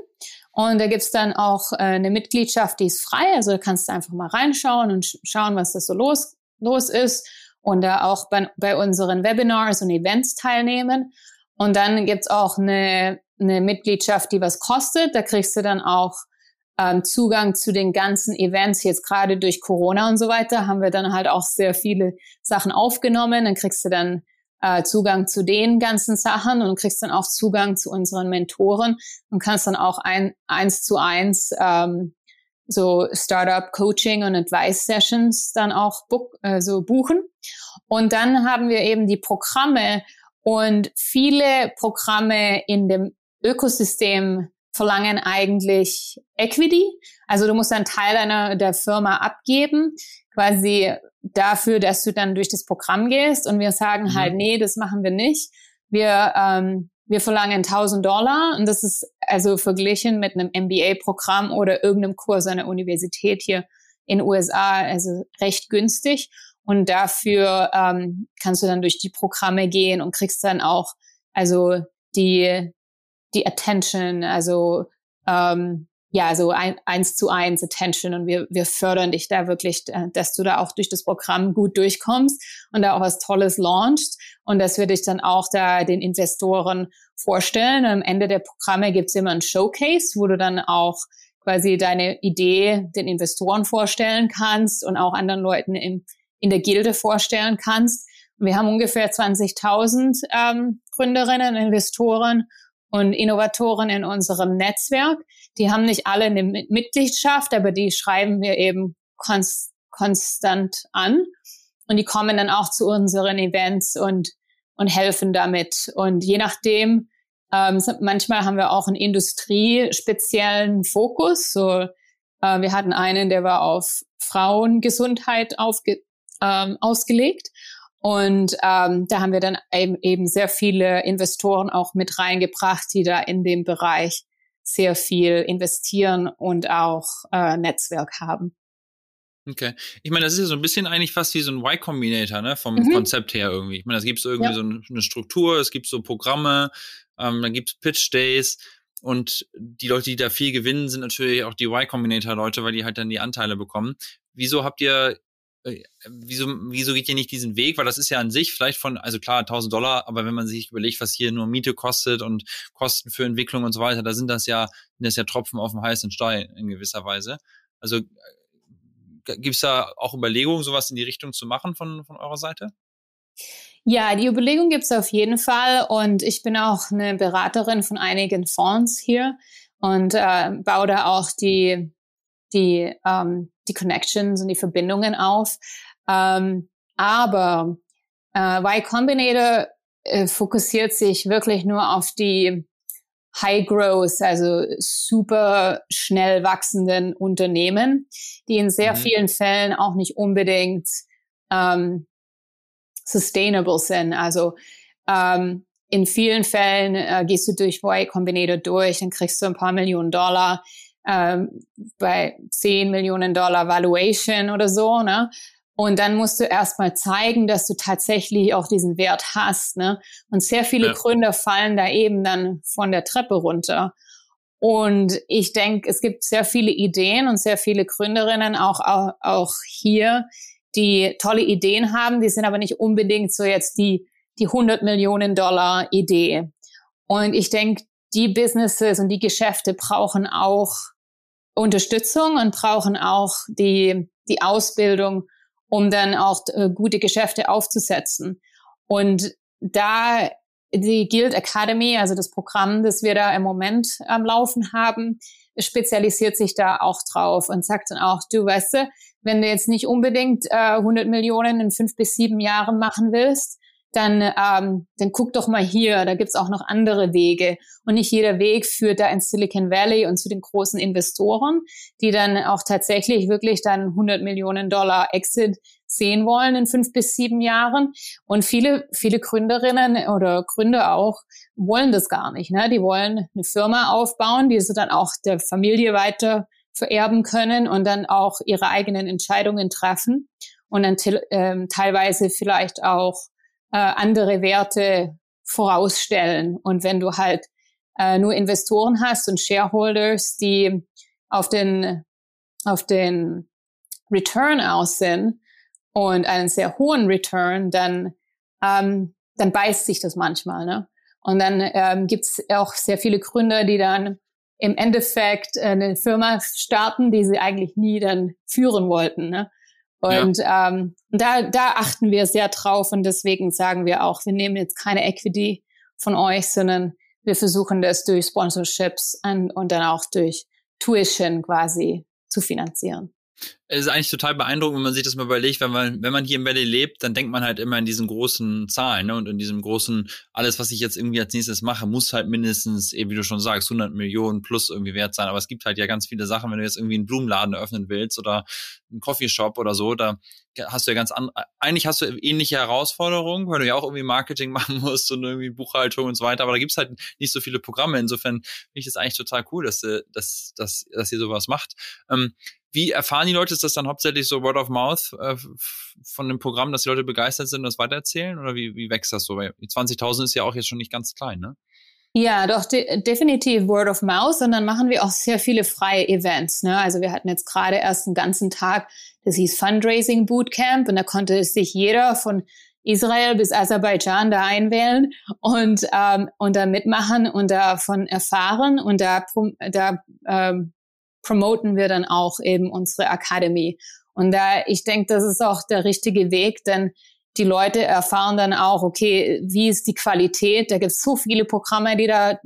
und da gibt's dann auch äh, eine Mitgliedschaft, die ist frei. Also da kannst du einfach mal reinschauen und sch schauen, was da so los, los ist. Und da auch bei, bei unseren Webinars und Events teilnehmen. Und dann gibt's auch eine, eine Mitgliedschaft, die was kostet. Da kriegst du dann auch ähm, Zugang zu den ganzen Events. Jetzt gerade durch Corona und so weiter haben wir dann halt auch sehr viele Sachen aufgenommen. Dann kriegst du dann äh, Zugang zu den ganzen Sachen und kriegst dann auch Zugang zu unseren Mentoren und kannst dann auch ein, eins zu eins ähm, so Startup Coaching und Advice Sessions dann auch book, äh, so buchen. Und dann haben wir eben die Programme und viele Programme in dem Ökosystem verlangen eigentlich Equity. Also du musst einen Teil deiner der Firma abgeben, quasi dafür, dass du dann durch das Programm gehst und wir sagen mhm. halt, nee, das machen wir nicht. Wir, ähm, wir verlangen 1000 Dollar und das ist also verglichen mit einem MBA-Programm oder irgendeinem Kurs an der Universität hier in den USA, also recht günstig. Und dafür ähm, kannst du dann durch die Programme gehen und kriegst dann auch also die die Attention, also ähm, ja, so ein, eins zu eins Attention und wir, wir fördern dich da wirklich, äh, dass du da auch durch das Programm gut durchkommst und da auch was Tolles launchst und dass wir dich dann auch da den Investoren vorstellen. Und am Ende der Programme gibt's immer ein Showcase, wo du dann auch quasi deine Idee den Investoren vorstellen kannst und auch anderen Leuten im, in der Gilde vorstellen kannst. Wir haben ungefähr 20.000 ähm, Gründerinnen, Investoren und Innovatoren in unserem Netzwerk. Die haben nicht alle eine Mitgliedschaft, aber die schreiben wir eben konst konstant an. Und die kommen dann auch zu unseren Events und, und helfen damit. Und je nachdem, ähm, manchmal haben wir auch einen industriespeziellen Fokus. So, äh, wir hatten einen, der war auf Frauengesundheit aufge, ähm, ausgelegt. Und ähm, da haben wir dann eben, eben sehr viele Investoren auch mit reingebracht, die da in dem Bereich sehr viel investieren und auch äh, Netzwerk haben. Okay. Ich meine, das ist ja so ein bisschen eigentlich fast wie so ein Y Combinator, ne, vom mhm. Konzept her irgendwie. Ich meine, da gibt es irgendwie ja. so eine Struktur, es gibt so Programme, ähm, dann gibt es Pitch Days und die Leute, die da viel gewinnen, sind natürlich auch die Y Combinator Leute, weil die halt dann die Anteile bekommen. Wieso habt ihr wieso, wieso geht ihr nicht diesen Weg? Weil das ist ja an sich vielleicht von, also klar, 1000 Dollar, aber wenn man sich überlegt, was hier nur Miete kostet und Kosten für Entwicklung und so weiter, da sind das ja, sind das ja Tropfen auf dem heißen Stein in gewisser Weise. Also äh, gibt's da auch Überlegungen, sowas in die Richtung zu machen von, von eurer Seite? Ja, die Überlegung gibt's auf jeden Fall und ich bin auch eine Beraterin von einigen Fonds hier und äh, baue da auch die die, ähm, die Connections und die Verbindungen auf. Ähm, aber äh, Y Combinator äh, fokussiert sich wirklich nur auf die High Growth, also super schnell wachsenden Unternehmen, die in sehr mhm. vielen Fällen auch nicht unbedingt ähm, sustainable sind. Also ähm, in vielen Fällen äh, gehst du durch Y Combinator durch, dann kriegst du ein paar Millionen Dollar ähm, bei 10 Millionen Dollar Valuation oder so, ne? Und dann musst du erstmal zeigen, dass du tatsächlich auch diesen Wert hast. Ne? Und sehr viele ja. Gründer fallen da eben dann von der Treppe runter. Und ich denke, es gibt sehr viele Ideen und sehr viele Gründerinnen auch, auch, auch hier, die tolle Ideen haben, die sind aber nicht unbedingt so jetzt die, die 100 Millionen Dollar Idee. Und ich denke, die Businesses und die Geschäfte brauchen auch Unterstützung und brauchen auch die, die Ausbildung, um dann auch äh, gute Geschäfte aufzusetzen. Und da die Guild Academy, also das Programm, das wir da im Moment am Laufen haben, spezialisiert sich da auch drauf und sagt dann auch, du weißt wenn du jetzt nicht unbedingt äh, 100 Millionen in fünf bis sieben Jahren machen willst, dann, ähm, dann guck doch mal hier, da gibt's auch noch andere Wege. Und nicht jeder Weg führt da ins Silicon Valley und zu den großen Investoren, die dann auch tatsächlich wirklich dann 100 Millionen Dollar Exit sehen wollen in fünf bis sieben Jahren. Und viele, viele Gründerinnen oder Gründer auch wollen das gar nicht. Ne? Die wollen eine Firma aufbauen, die sie dann auch der Familie weiter vererben können und dann auch ihre eigenen Entscheidungen treffen und dann ähm, teilweise vielleicht auch äh, andere Werte vorausstellen. Und wenn du halt äh, nur Investoren hast und Shareholders, die auf den, auf den Return aus sind und einen sehr hohen Return, dann, ähm, dann beißt sich das manchmal. Ne? Und dann ähm, gibt auch sehr viele Gründer, die dann im Endeffekt eine Firma starten, die sie eigentlich nie dann führen wollten. Ne? Und ja. ähm, da, da achten wir sehr drauf und deswegen sagen wir auch, wir nehmen jetzt keine Equity von euch, sondern wir versuchen das durch Sponsorships und, und dann auch durch Tuition quasi zu finanzieren ist eigentlich total beeindruckend, wenn man sich das mal überlegt, wenn man, wenn man hier im Valley lebt, dann denkt man halt immer in diesen großen Zahlen, ne? Und in diesem großen, alles, was ich jetzt irgendwie als nächstes mache, muss halt mindestens, eben wie du schon sagst, 100 Millionen plus irgendwie wert sein. Aber es gibt halt ja ganz viele Sachen, wenn du jetzt irgendwie einen Blumenladen eröffnen willst oder einen Coffeeshop oder so, da hast du ja ganz andere, eigentlich hast du ähnliche Herausforderungen, weil du ja auch irgendwie Marketing [laughs] machen musst und irgendwie Buchhaltung und so weiter, aber da gibt's halt nicht so viele Programme. Insofern finde ich das eigentlich total cool, dass, dass, dass, dass ihr sowas macht. Ähm, wie erfahren die Leute? Ist das dann hauptsächlich so Word of Mouth äh, von dem Programm, dass die Leute begeistert sind und das weitererzählen? Oder wie, wie wächst das so? Weil 20.000 ist ja auch jetzt schon nicht ganz klein, ne? Ja, doch de definitiv Word of Mouth und dann machen wir auch sehr viele freie Events. Ne? Also wir hatten jetzt gerade erst einen ganzen Tag, das hieß Fundraising Bootcamp und da konnte sich jeder von Israel bis Aserbaidschan da einwählen und ähm, und da mitmachen und davon erfahren und da da ähm, promoten wir dann auch eben unsere Academy. Und da, ich denke, das ist auch der richtige Weg, denn die Leute erfahren dann auch, okay, wie ist die Qualität? Da gibt es so viele Programme, die da,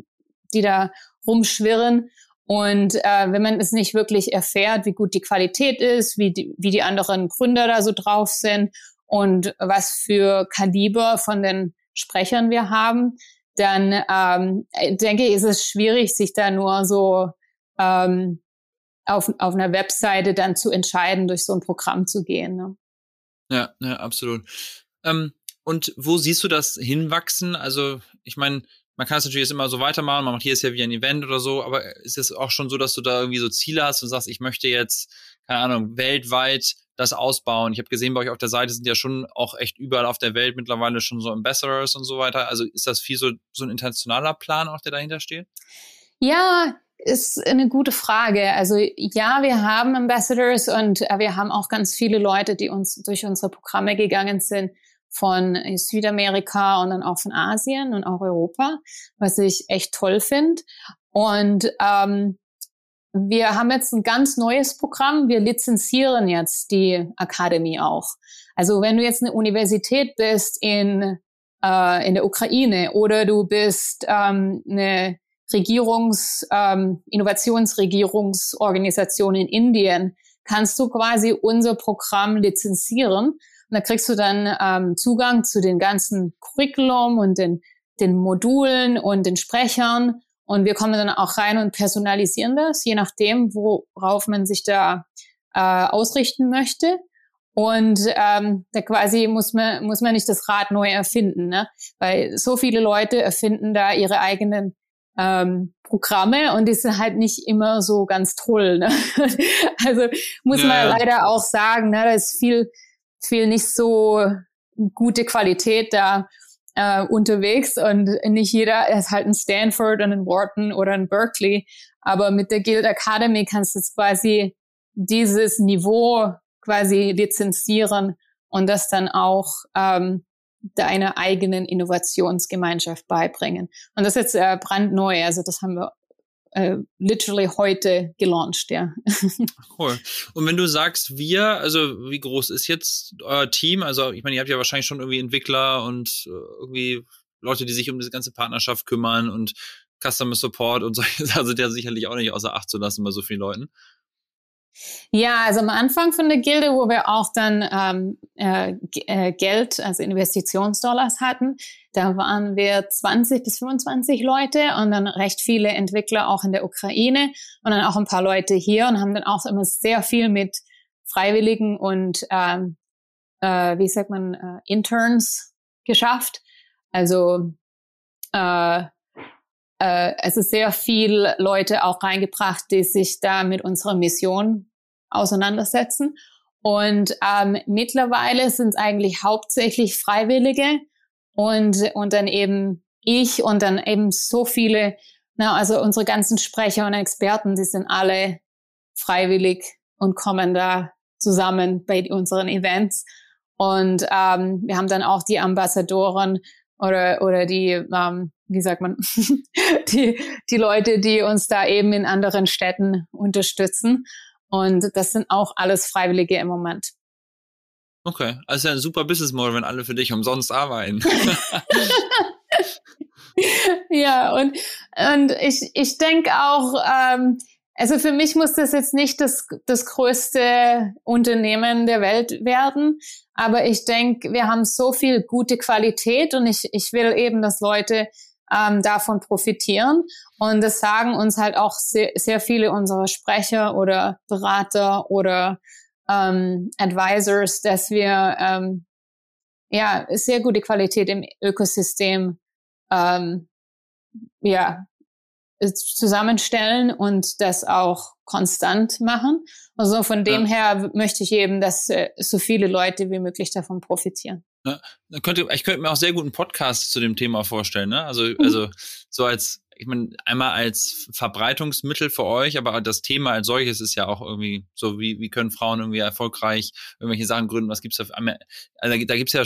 die da rumschwirren. Und äh, wenn man es nicht wirklich erfährt, wie gut die Qualität ist, wie die, wie die anderen Gründer da so drauf sind und was für Kaliber von den Sprechern wir haben, dann ähm, denke ich, ist es schwierig, sich da nur so ähm, auf, auf einer Webseite dann zu entscheiden, durch so ein Programm zu gehen. Ne? Ja, ja, absolut. Ähm, und wo siehst du das hinwachsen? Also, ich meine, man kann es natürlich jetzt immer so weitermachen, man macht hier ist ja wie ein Event oder so, aber ist es auch schon so, dass du da irgendwie so Ziele hast und sagst, ich möchte jetzt, keine Ahnung, weltweit das ausbauen. Ich habe gesehen, bei euch auf der Seite sind ja schon auch echt überall auf der Welt mittlerweile schon so Ambassadors und so weiter. Also ist das viel so, so ein internationaler Plan auch, der dahinter steht? Ja, ist eine gute Frage. Also ja, wir haben Ambassadors und äh, wir haben auch ganz viele Leute, die uns durch unsere Programme gegangen sind von Südamerika und dann auch von Asien und auch Europa, was ich echt toll finde. Und ähm, wir haben jetzt ein ganz neues Programm. Wir lizenzieren jetzt die Academy auch. Also wenn du jetzt eine Universität bist in, äh, in der Ukraine oder du bist ähm, eine Regierungs, ähm, Innovationsregierungsorganisation in Indien, kannst du quasi unser Programm lizenzieren. Und da kriegst du dann ähm, Zugang zu den ganzen Curriculum und den, den Modulen und den Sprechern Und wir kommen dann auch rein und personalisieren das, je nachdem, worauf man sich da äh, ausrichten möchte. Und ähm, da quasi muss man, muss man nicht das Rad neu erfinden, ne? weil so viele Leute erfinden da ihre eigenen ähm, Programme und die sind halt nicht immer so ganz toll. Ne? [laughs] also muss ja, man leider auch sagen, ne? da ist viel, viel nicht so gute Qualität da äh, unterwegs und nicht jeder ist halt ein Stanford und ein Wharton oder ein Berkeley, aber mit der Guild Academy kannst du jetzt quasi dieses Niveau quasi lizenzieren und das dann auch ähm, deiner eigenen Innovationsgemeinschaft beibringen. Und das ist jetzt äh, brandneu, also das haben wir äh, literally heute gelauncht, ja. [laughs] Cool. Und wenn du sagst wir, also wie groß ist jetzt euer Team? Also ich meine, ihr habt ja wahrscheinlich schon irgendwie Entwickler und äh, irgendwie Leute, die sich um diese ganze Partnerschaft kümmern und Customer Support und [laughs] solche Sachen sind ja sicherlich auch nicht außer Acht zu lassen bei so vielen Leuten. Ja, also am Anfang von der Gilde, wo wir auch dann ähm, äh, äh, Geld, also Investitionsdollars hatten, da waren wir 20 bis 25 Leute und dann recht viele Entwickler auch in der Ukraine und dann auch ein paar Leute hier und haben dann auch immer sehr viel mit Freiwilligen und ähm, äh, wie sagt man äh, Interns geschafft. Also äh, äh, ist sehr viel Leute auch reingebracht, die sich da mit unserer Mission auseinandersetzen. Und ähm, mittlerweile sind es eigentlich hauptsächlich Freiwillige und, und dann eben ich und dann eben so viele, na, also unsere ganzen Sprecher und Experten, die sind alle freiwillig und kommen da zusammen bei unseren Events. Und ähm, wir haben dann auch die Ambassadoren oder, oder die, ähm, wie sagt man, [laughs] die, die Leute, die uns da eben in anderen Städten unterstützen. Und das sind auch alles Freiwillige im Moment. Okay, also ein super Business Model, wenn alle für dich umsonst arbeiten. [laughs] ja, und, und ich, ich denke auch, ähm, also für mich muss das jetzt nicht das, das größte Unternehmen der Welt werden, aber ich denke, wir haben so viel gute Qualität und ich, ich will eben, dass Leute ähm, davon profitieren. Und das sagen uns halt auch sehr, sehr viele unserer Sprecher oder Berater oder ähm, Advisors, dass wir ähm, ja sehr gute Qualität im Ökosystem ähm, ja zusammenstellen und das auch konstant machen. Also von dem ja. her möchte ich eben, dass äh, so viele Leute wie möglich davon profitieren. Ne? Könnte, ich könnte mir auch sehr gut einen Podcast zu dem Thema vorstellen. Ne? Also, mhm. also so als, ich meine, einmal als Verbreitungsmittel für euch, aber das Thema als solches ist ja auch irgendwie so, wie, wie können Frauen irgendwie erfolgreich irgendwelche Sachen gründen? Was gibt's da? Für, also da gibt's ja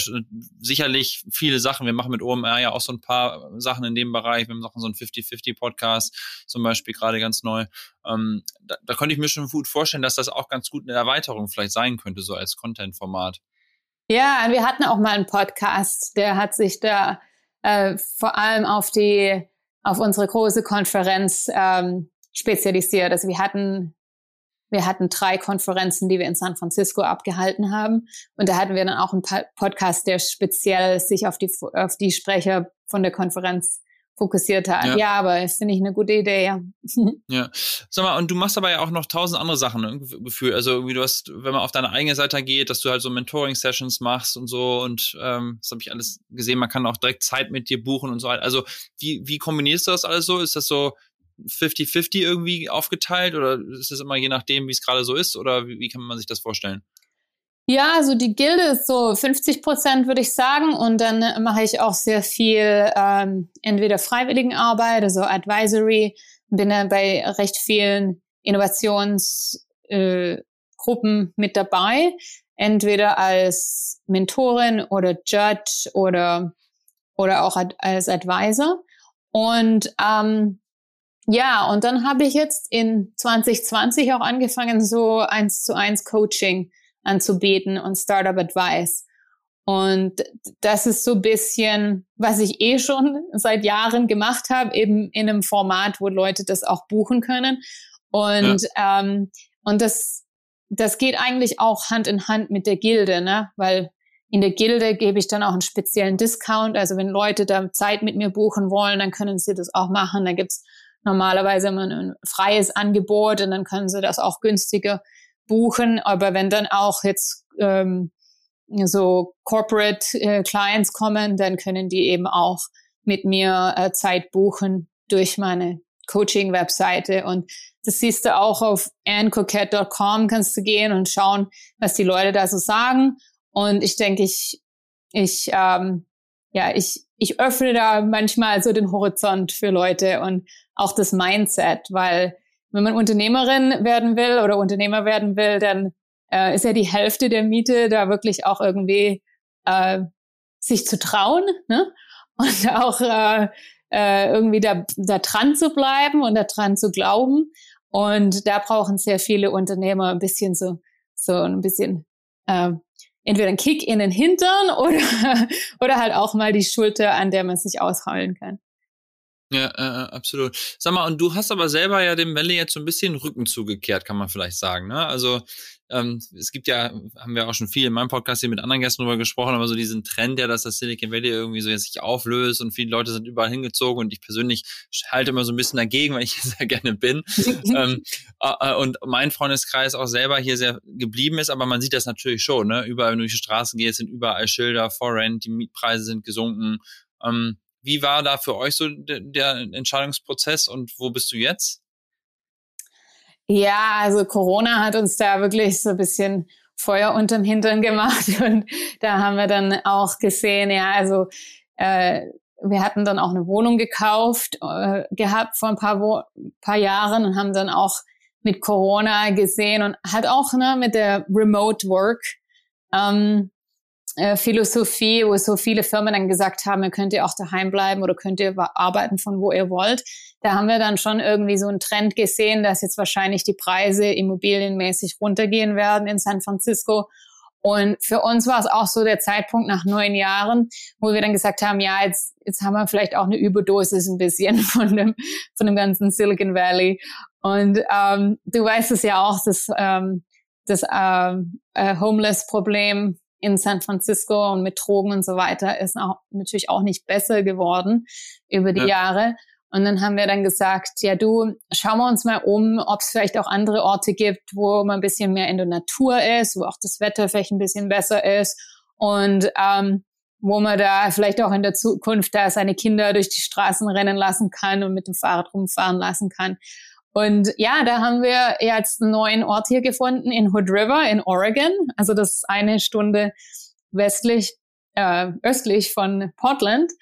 sicherlich viele Sachen. Wir machen mit OMR ja auch so ein paar Sachen in dem Bereich. Wir machen so einen 50-50-Podcast zum Beispiel gerade ganz neu. Ähm, da, da könnte ich mir schon gut vorstellen, dass das auch ganz gut eine Erweiterung vielleicht sein könnte, so als Content-Format. Ja, wir hatten auch mal einen Podcast, der hat sich da äh, vor allem auf die, auf unsere große Konferenz ähm, spezialisiert. Also wir hatten, wir hatten drei Konferenzen, die wir in San Francisco abgehalten haben. Und da hatten wir dann auch einen Podcast, der speziell sich auf die, auf die Sprecher von der Konferenz fokussiert hat. Ja, ja aber finde ich eine gute Idee, ja. [laughs] ja. Sag mal, und du machst aber ja auch noch tausend andere Sachen, ne? Gefühl. Also irgendwie du hast, wenn man auf deine eigene Seite geht, dass du halt so Mentoring-Sessions machst und so und ähm, das habe ich alles gesehen, man kann auch direkt Zeit mit dir buchen und so weiter. Also wie, wie kombinierst du das alles so? Ist das so 50-50 irgendwie aufgeteilt oder ist das immer je nachdem, wie es gerade so ist? Oder wie, wie kann man sich das vorstellen? Ja, also die Gilde ist so 50 Prozent, würde ich sagen. Und dann mache ich auch sehr viel ähm, entweder Freiwilligenarbeit, also Advisory, bin dann bei recht vielen Innovationsgruppen äh, mit dabei, entweder als Mentorin oder Judge oder, oder auch ad als Advisor. Und ähm, ja, und dann habe ich jetzt in 2020 auch angefangen, so eins zu eins Coaching anzubieten und Startup Advice. Und das ist so bisschen, was ich eh schon [laughs] seit Jahren gemacht habe, eben in einem Format, wo Leute das auch buchen können. Und, ja. ähm, und das, das geht eigentlich auch Hand in Hand mit der Gilde, ne? Weil in der Gilde gebe ich dann auch einen speziellen Discount. Also wenn Leute da Zeit mit mir buchen wollen, dann können sie das auch machen. Da gibt's normalerweise immer ein freies Angebot und dann können sie das auch günstiger buchen. Aber wenn dann auch jetzt ähm, so Corporate äh, Clients kommen, dann können die eben auch mit mir äh, Zeit buchen durch meine Coaching-Webseite. Und das siehst du auch auf annecoquette.com, kannst du gehen und schauen, was die Leute da so sagen. Und ich denke, ich, ich, ähm, ja, ich, ich öffne da manchmal so den Horizont für Leute und auch das Mindset, weil wenn man Unternehmerin werden will oder Unternehmer werden will, dann äh, ist ja die Hälfte der Miete da wirklich auch irgendwie äh, sich zu trauen ne? und auch äh, äh, irgendwie da, da dran zu bleiben und da dran zu glauben. Und da brauchen sehr viele Unternehmer ein bisschen so, so ein bisschen äh, entweder ein Kick in den Hintern [laughs] oder, oder halt auch mal die Schulter, an der man sich ausheulen kann. Ja, äh, absolut. Sag mal, und du hast aber selber ja dem Valley jetzt so ein bisschen Rücken zugekehrt, kann man vielleicht sagen. Ne? Also ähm, es gibt ja, haben wir auch schon viel in meinem Podcast hier mit anderen Gästen drüber gesprochen, aber so diesen Trend ja, dass das Silicon Valley irgendwie so jetzt sich auflöst und viele Leute sind überall hingezogen und ich persönlich halte immer so ein bisschen dagegen, weil ich [laughs] hier sehr gerne bin. [laughs] ähm, äh, und mein Freundeskreis auch selber hier sehr geblieben ist, aber man sieht das natürlich schon, ne? Überall, wenn du durch die Straßen gehst, sind überall Schilder, For Rent, die Mietpreise sind gesunken. Ähm, wie war da für euch so der, Entscheidungsprozess und wo bist du jetzt? Ja, also Corona hat uns da wirklich so ein bisschen Feuer unterm Hintern gemacht [laughs] und da haben wir dann auch gesehen, ja, also äh, wir hatten dann auch eine Wohnung gekauft äh, gehabt vor ein paar, Wo paar Jahren und haben dann auch mit Corona gesehen und hat auch ne, mit der Remote Work ähm, äh, Philosophie, wo so viele Firmen dann gesagt haben, ihr könnt ihr auch daheim bleiben oder könnt ihr arbeiten von wo ihr wollt. Da haben wir dann schon irgendwie so einen Trend gesehen, dass jetzt wahrscheinlich die Preise immobilienmäßig runtergehen werden in San Francisco. Und für uns war es auch so der Zeitpunkt nach neun Jahren, wo wir dann gesagt haben, ja, jetzt, jetzt haben wir vielleicht auch eine Überdosis ein bisschen [laughs] von dem, von dem ganzen Silicon Valley. Und ähm, du weißt es ja auch, das, ähm, das ähm, äh, Homeless-Problem in San Francisco und mit Drogen und so weiter ist auch natürlich auch nicht besser geworden über die ja. Jahre. Und dann haben wir dann gesagt, ja du, schauen wir uns mal um, ob es vielleicht auch andere Orte gibt, wo man ein bisschen mehr in der Natur ist, wo auch das Wetter vielleicht ein bisschen besser ist und ähm, wo man da vielleicht auch in der Zukunft da seine Kinder durch die Straßen rennen lassen kann und mit dem Fahrrad rumfahren lassen kann. Und ja, da haben wir jetzt einen neuen Ort hier gefunden in Hood River in Oregon. Also das ist eine Stunde westlich, äh, östlich von Portland.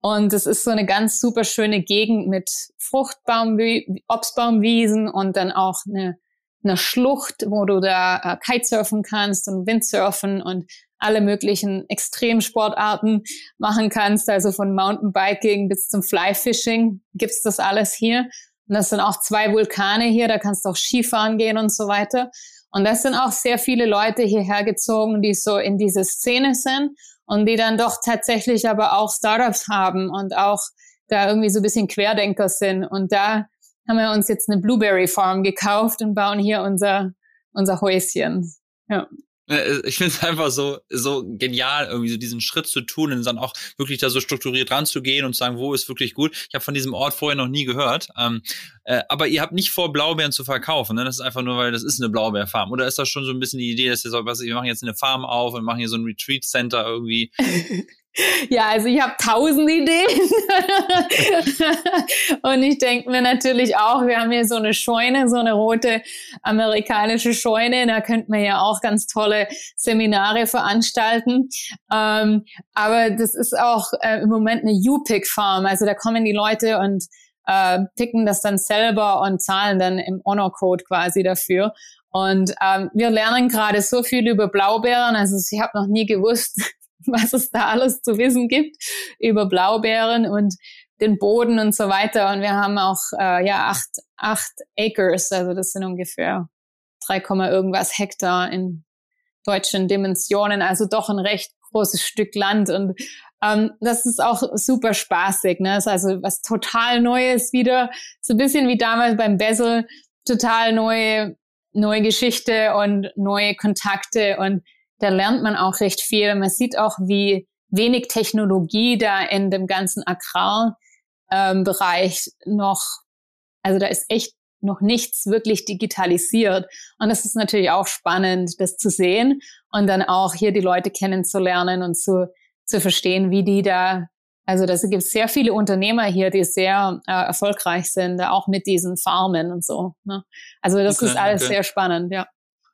Und es ist so eine ganz super schöne Gegend mit Fruchtbaum, Obstbaumwiesen und dann auch eine, eine Schlucht, wo du da äh, Kitesurfen kannst und Windsurfen und alle möglichen Extremsportarten machen kannst, also von Mountainbiking bis zum Flyfishing gibt's das alles hier. Und das sind auch zwei Vulkane hier, da kannst du auch Skifahren gehen und so weiter. Und das sind auch sehr viele Leute hierher gezogen, die so in diese Szene sind und die dann doch tatsächlich aber auch Startups haben und auch da irgendwie so ein bisschen Querdenker sind. Und da haben wir uns jetzt eine Blueberry Farm gekauft und bauen hier unser, unser Häuschen. Ja. Ich finde es [laughs] einfach so, so genial, irgendwie so diesen Schritt zu tun und dann auch wirklich da so strukturiert ranzugehen und zu sagen, wo ist wirklich gut. Ich habe von diesem Ort vorher noch nie gehört. Ähm, äh, aber ihr habt nicht vor, Blaubeeren zu verkaufen. Ne? Das ist einfach nur, weil das ist eine Blaubeerfarm. Oder ist das schon so ein bisschen die Idee, dass ihr so, was, wir machen jetzt eine Farm auf und machen hier so ein Retreat Center irgendwie? [laughs] Ja, also ich habe tausend Ideen. und ich denke mir natürlich auch, wir haben hier so eine Scheune, so eine rote amerikanische Scheune. Da könnte man ja auch ganz tolle Seminare veranstalten. Ähm, aber das ist auch äh, im Moment eine U-Pick-Farm. Also da kommen die Leute und äh, picken das dann selber und zahlen dann im Honor-Code quasi dafür. Und ähm, wir lernen gerade so viel über Blaubeeren. Also ich habe noch nie gewusst, [laughs] was es da alles zu wissen gibt über Blaubeeren und den Boden und so weiter. Und wir haben auch äh, ja acht, acht Acres, also das sind ungefähr 3, irgendwas Hektar in deutschen Dimensionen, also doch ein recht großes Stück Land. Und ähm, das ist auch super spaßig. Ne? Das ist also was total Neues wieder, so ein bisschen wie damals beim Bessel, total neue, neue Geschichte und neue Kontakte und da lernt man auch recht viel. Man sieht auch, wie wenig Technologie da in dem ganzen Agrarbereich ähm, noch Also da ist echt noch nichts wirklich digitalisiert. Und das ist natürlich auch spannend, das zu sehen und dann auch hier die Leute kennenzulernen und zu, zu verstehen, wie die da, also das gibt sehr viele Unternehmer hier, die sehr äh, erfolgreich sind, auch mit diesen Farmen und so. Ne? Also das okay, ist alles okay. sehr spannend, ja.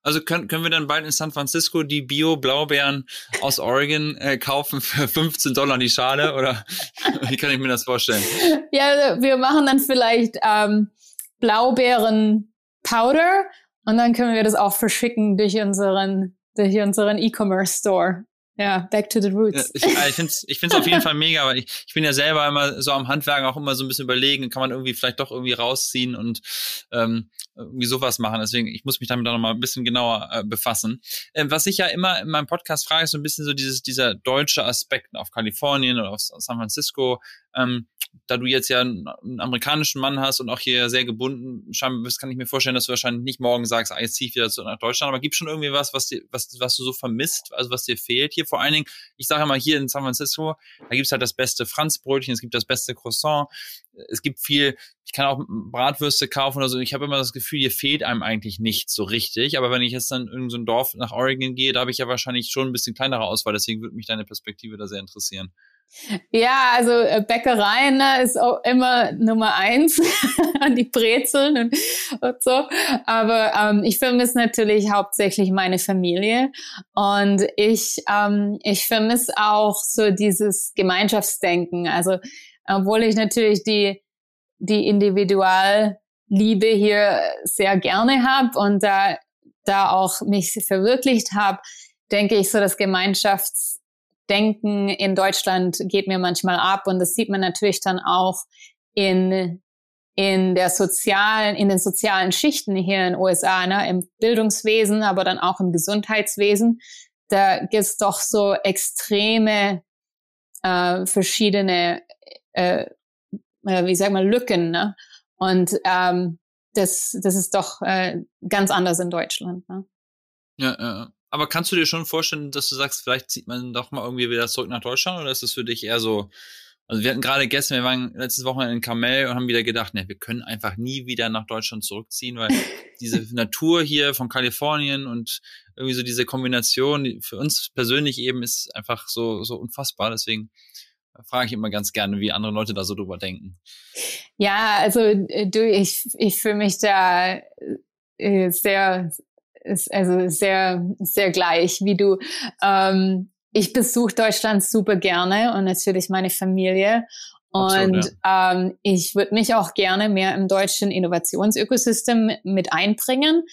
Also können, können wir dann bald in San Francisco die Bio-Blaubeeren aus Oregon äh, kaufen für 15 Dollar die Schale? Oder [laughs] wie kann ich mir das vorstellen? Ja, wir machen dann vielleicht ähm, Blaubeeren-Powder und dann können wir das auch verschicken durch unseren, durch unseren E-Commerce-Store. Ja, back to the roots. Ja, ich äh, ich finde es ich find's auf jeden Fall mega, weil ich, ich bin ja selber immer so am Handwerken auch immer so ein bisschen überlegen, kann man irgendwie vielleicht doch irgendwie rausziehen und ähm, irgendwie sowas machen. Deswegen, ich muss mich damit auch noch mal ein bisschen genauer äh, befassen. Ähm, was ich ja immer in meinem Podcast frage, ist so ein bisschen so dieses, dieser deutsche Aspekt auf Kalifornien oder auf San Francisco. Ähm, da du jetzt ja einen, amerikanischen Mann hast und auch hier sehr gebunden scheinbar bist, kann ich mir vorstellen, dass du wahrscheinlich nicht morgen sagst, ah, jetzt zieh ich wieder nach Deutschland, aber gibt schon irgendwie was, was dir, was, was du so vermisst, also was dir fehlt hier? Vor allen Dingen, ich sage mal, hier in San Francisco, da gibt's halt das beste Franzbrötchen, es gibt das beste Croissant, es gibt viel, ich kann auch Bratwürste kaufen oder so. Ich habe immer das Gefühl, hier fehlt einem eigentlich nichts so richtig. Aber wenn ich jetzt dann in so Dorf nach Oregon gehe, da habe ich ja wahrscheinlich schon ein bisschen kleinere Auswahl. Deswegen würde mich deine Perspektive da sehr interessieren. Ja, also äh, Bäckereien ne, ist auch immer Nummer eins, [laughs] die Brezeln und, und so. Aber ähm, ich vermisse natürlich hauptsächlich meine Familie und ich ähm, ich vermisse auch so dieses Gemeinschaftsdenken. Also obwohl ich natürlich die die Individualliebe hier sehr gerne habe und da da auch mich verwirklicht habe, denke ich so das Gemeinschafts Denken in Deutschland geht mir manchmal ab und das sieht man natürlich dann auch in in der sozialen, in den sozialen Schichten hier in den USA, ne, im Bildungswesen, aber dann auch im Gesundheitswesen. Da gibt's doch so extreme äh, verschiedene, äh, äh wie sag mal, Lücken. Ne? Und ähm, das, das ist doch äh, ganz anders in Deutschland. Ne? Ja, ja. Aber kannst du dir schon vorstellen, dass du sagst, vielleicht zieht man doch mal irgendwie wieder zurück nach Deutschland oder ist das für dich eher so? Also wir hatten gerade gestern, wir waren letztes Wochenende in Kamel und haben wieder gedacht, ne, wir können einfach nie wieder nach Deutschland zurückziehen, weil [laughs] diese Natur hier von Kalifornien und irgendwie so diese Kombination die für uns persönlich eben ist einfach so so unfassbar. Deswegen frage ich immer ganz gerne, wie andere Leute da so drüber denken. Ja, also äh, du, ich ich fühle mich da äh, sehr also sehr, sehr gleich wie du. Ähm, ich besuche Deutschland super gerne und natürlich meine Familie. Und Absolut, ja. ähm, ich würde mich auch gerne mehr im deutschen Innovationsökosystem mit einbringen.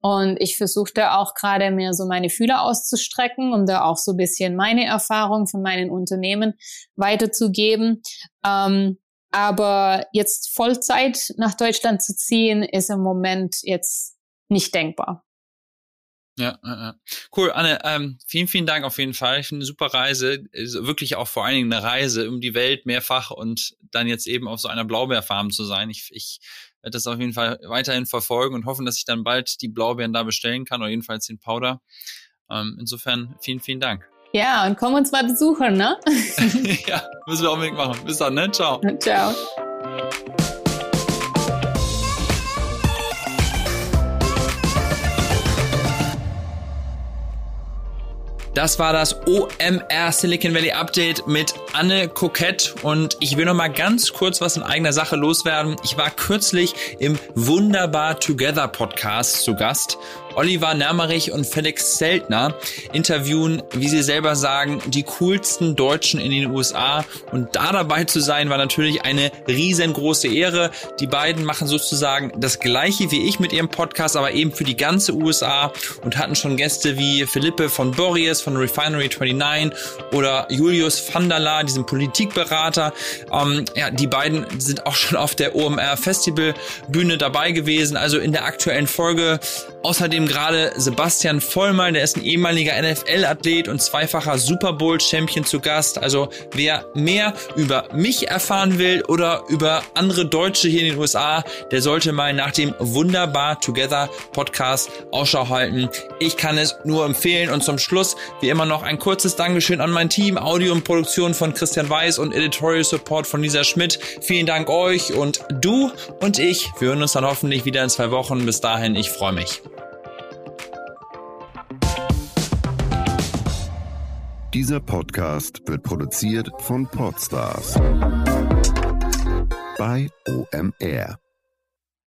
Und ich versuche da auch gerade mehr so meine Fühler auszustrecken, um da auch so ein bisschen meine Erfahrung von meinen Unternehmen weiterzugeben. Ähm, aber jetzt Vollzeit nach Deutschland zu ziehen, ist im Moment jetzt nicht denkbar. Ja, cool. Anne, ähm, vielen, vielen Dank auf jeden Fall. Ich eine super Reise. Ist wirklich auch vor allen Dingen eine Reise um die Welt mehrfach und dann jetzt eben auf so einer Blaubeerfarm zu sein. Ich, ich werde das auf jeden Fall weiterhin verfolgen und hoffen, dass ich dann bald die Blaubeeren da bestellen kann oder jedenfalls den Powder. Ähm, insofern vielen, vielen Dank. Ja, und komm uns mal besuchen, ne? [laughs] [laughs] ja, müssen wir unbedingt machen. Bis dann, ne? Ciao. Ciao. Das war das OMR Silicon Valley Update mit Anne Kokett und ich will noch mal ganz kurz was in eigener Sache loswerden. Ich war kürzlich im Wunderbar Together Podcast zu Gast Oliver Nermerich und Felix Seltner interviewen, wie sie selber sagen, die coolsten Deutschen in den USA. Und da dabei zu sein, war natürlich eine riesengroße Ehre. Die beiden machen sozusagen das gleiche wie ich mit ihrem Podcast, aber eben für die ganze USA und hatten schon Gäste wie Philippe von Bories von Refinery 29 oder Julius van diesem Politikberater. Ähm, ja, die beiden sind auch schon auf der OMR Festival Bühne dabei gewesen, also in der aktuellen Folge. Außerdem gerade Sebastian Vollmer, der ist ein ehemaliger NFL-Athlet und zweifacher Super Bowl-Champion zu Gast. Also wer mehr über mich erfahren will oder über andere Deutsche hier in den USA, der sollte mal nach dem Wunderbar Together Podcast Ausschau halten. Ich kann es nur empfehlen und zum Schluss wie immer noch ein kurzes Dankeschön an mein Team, Audio und Produktion von Christian Weiß und Editorial Support von Lisa Schmidt. Vielen Dank euch und du und ich, wir hören uns dann hoffentlich wieder in zwei Wochen. Bis dahin, ich freue mich. Dieser Podcast wird produziert von Podstars bei OMR.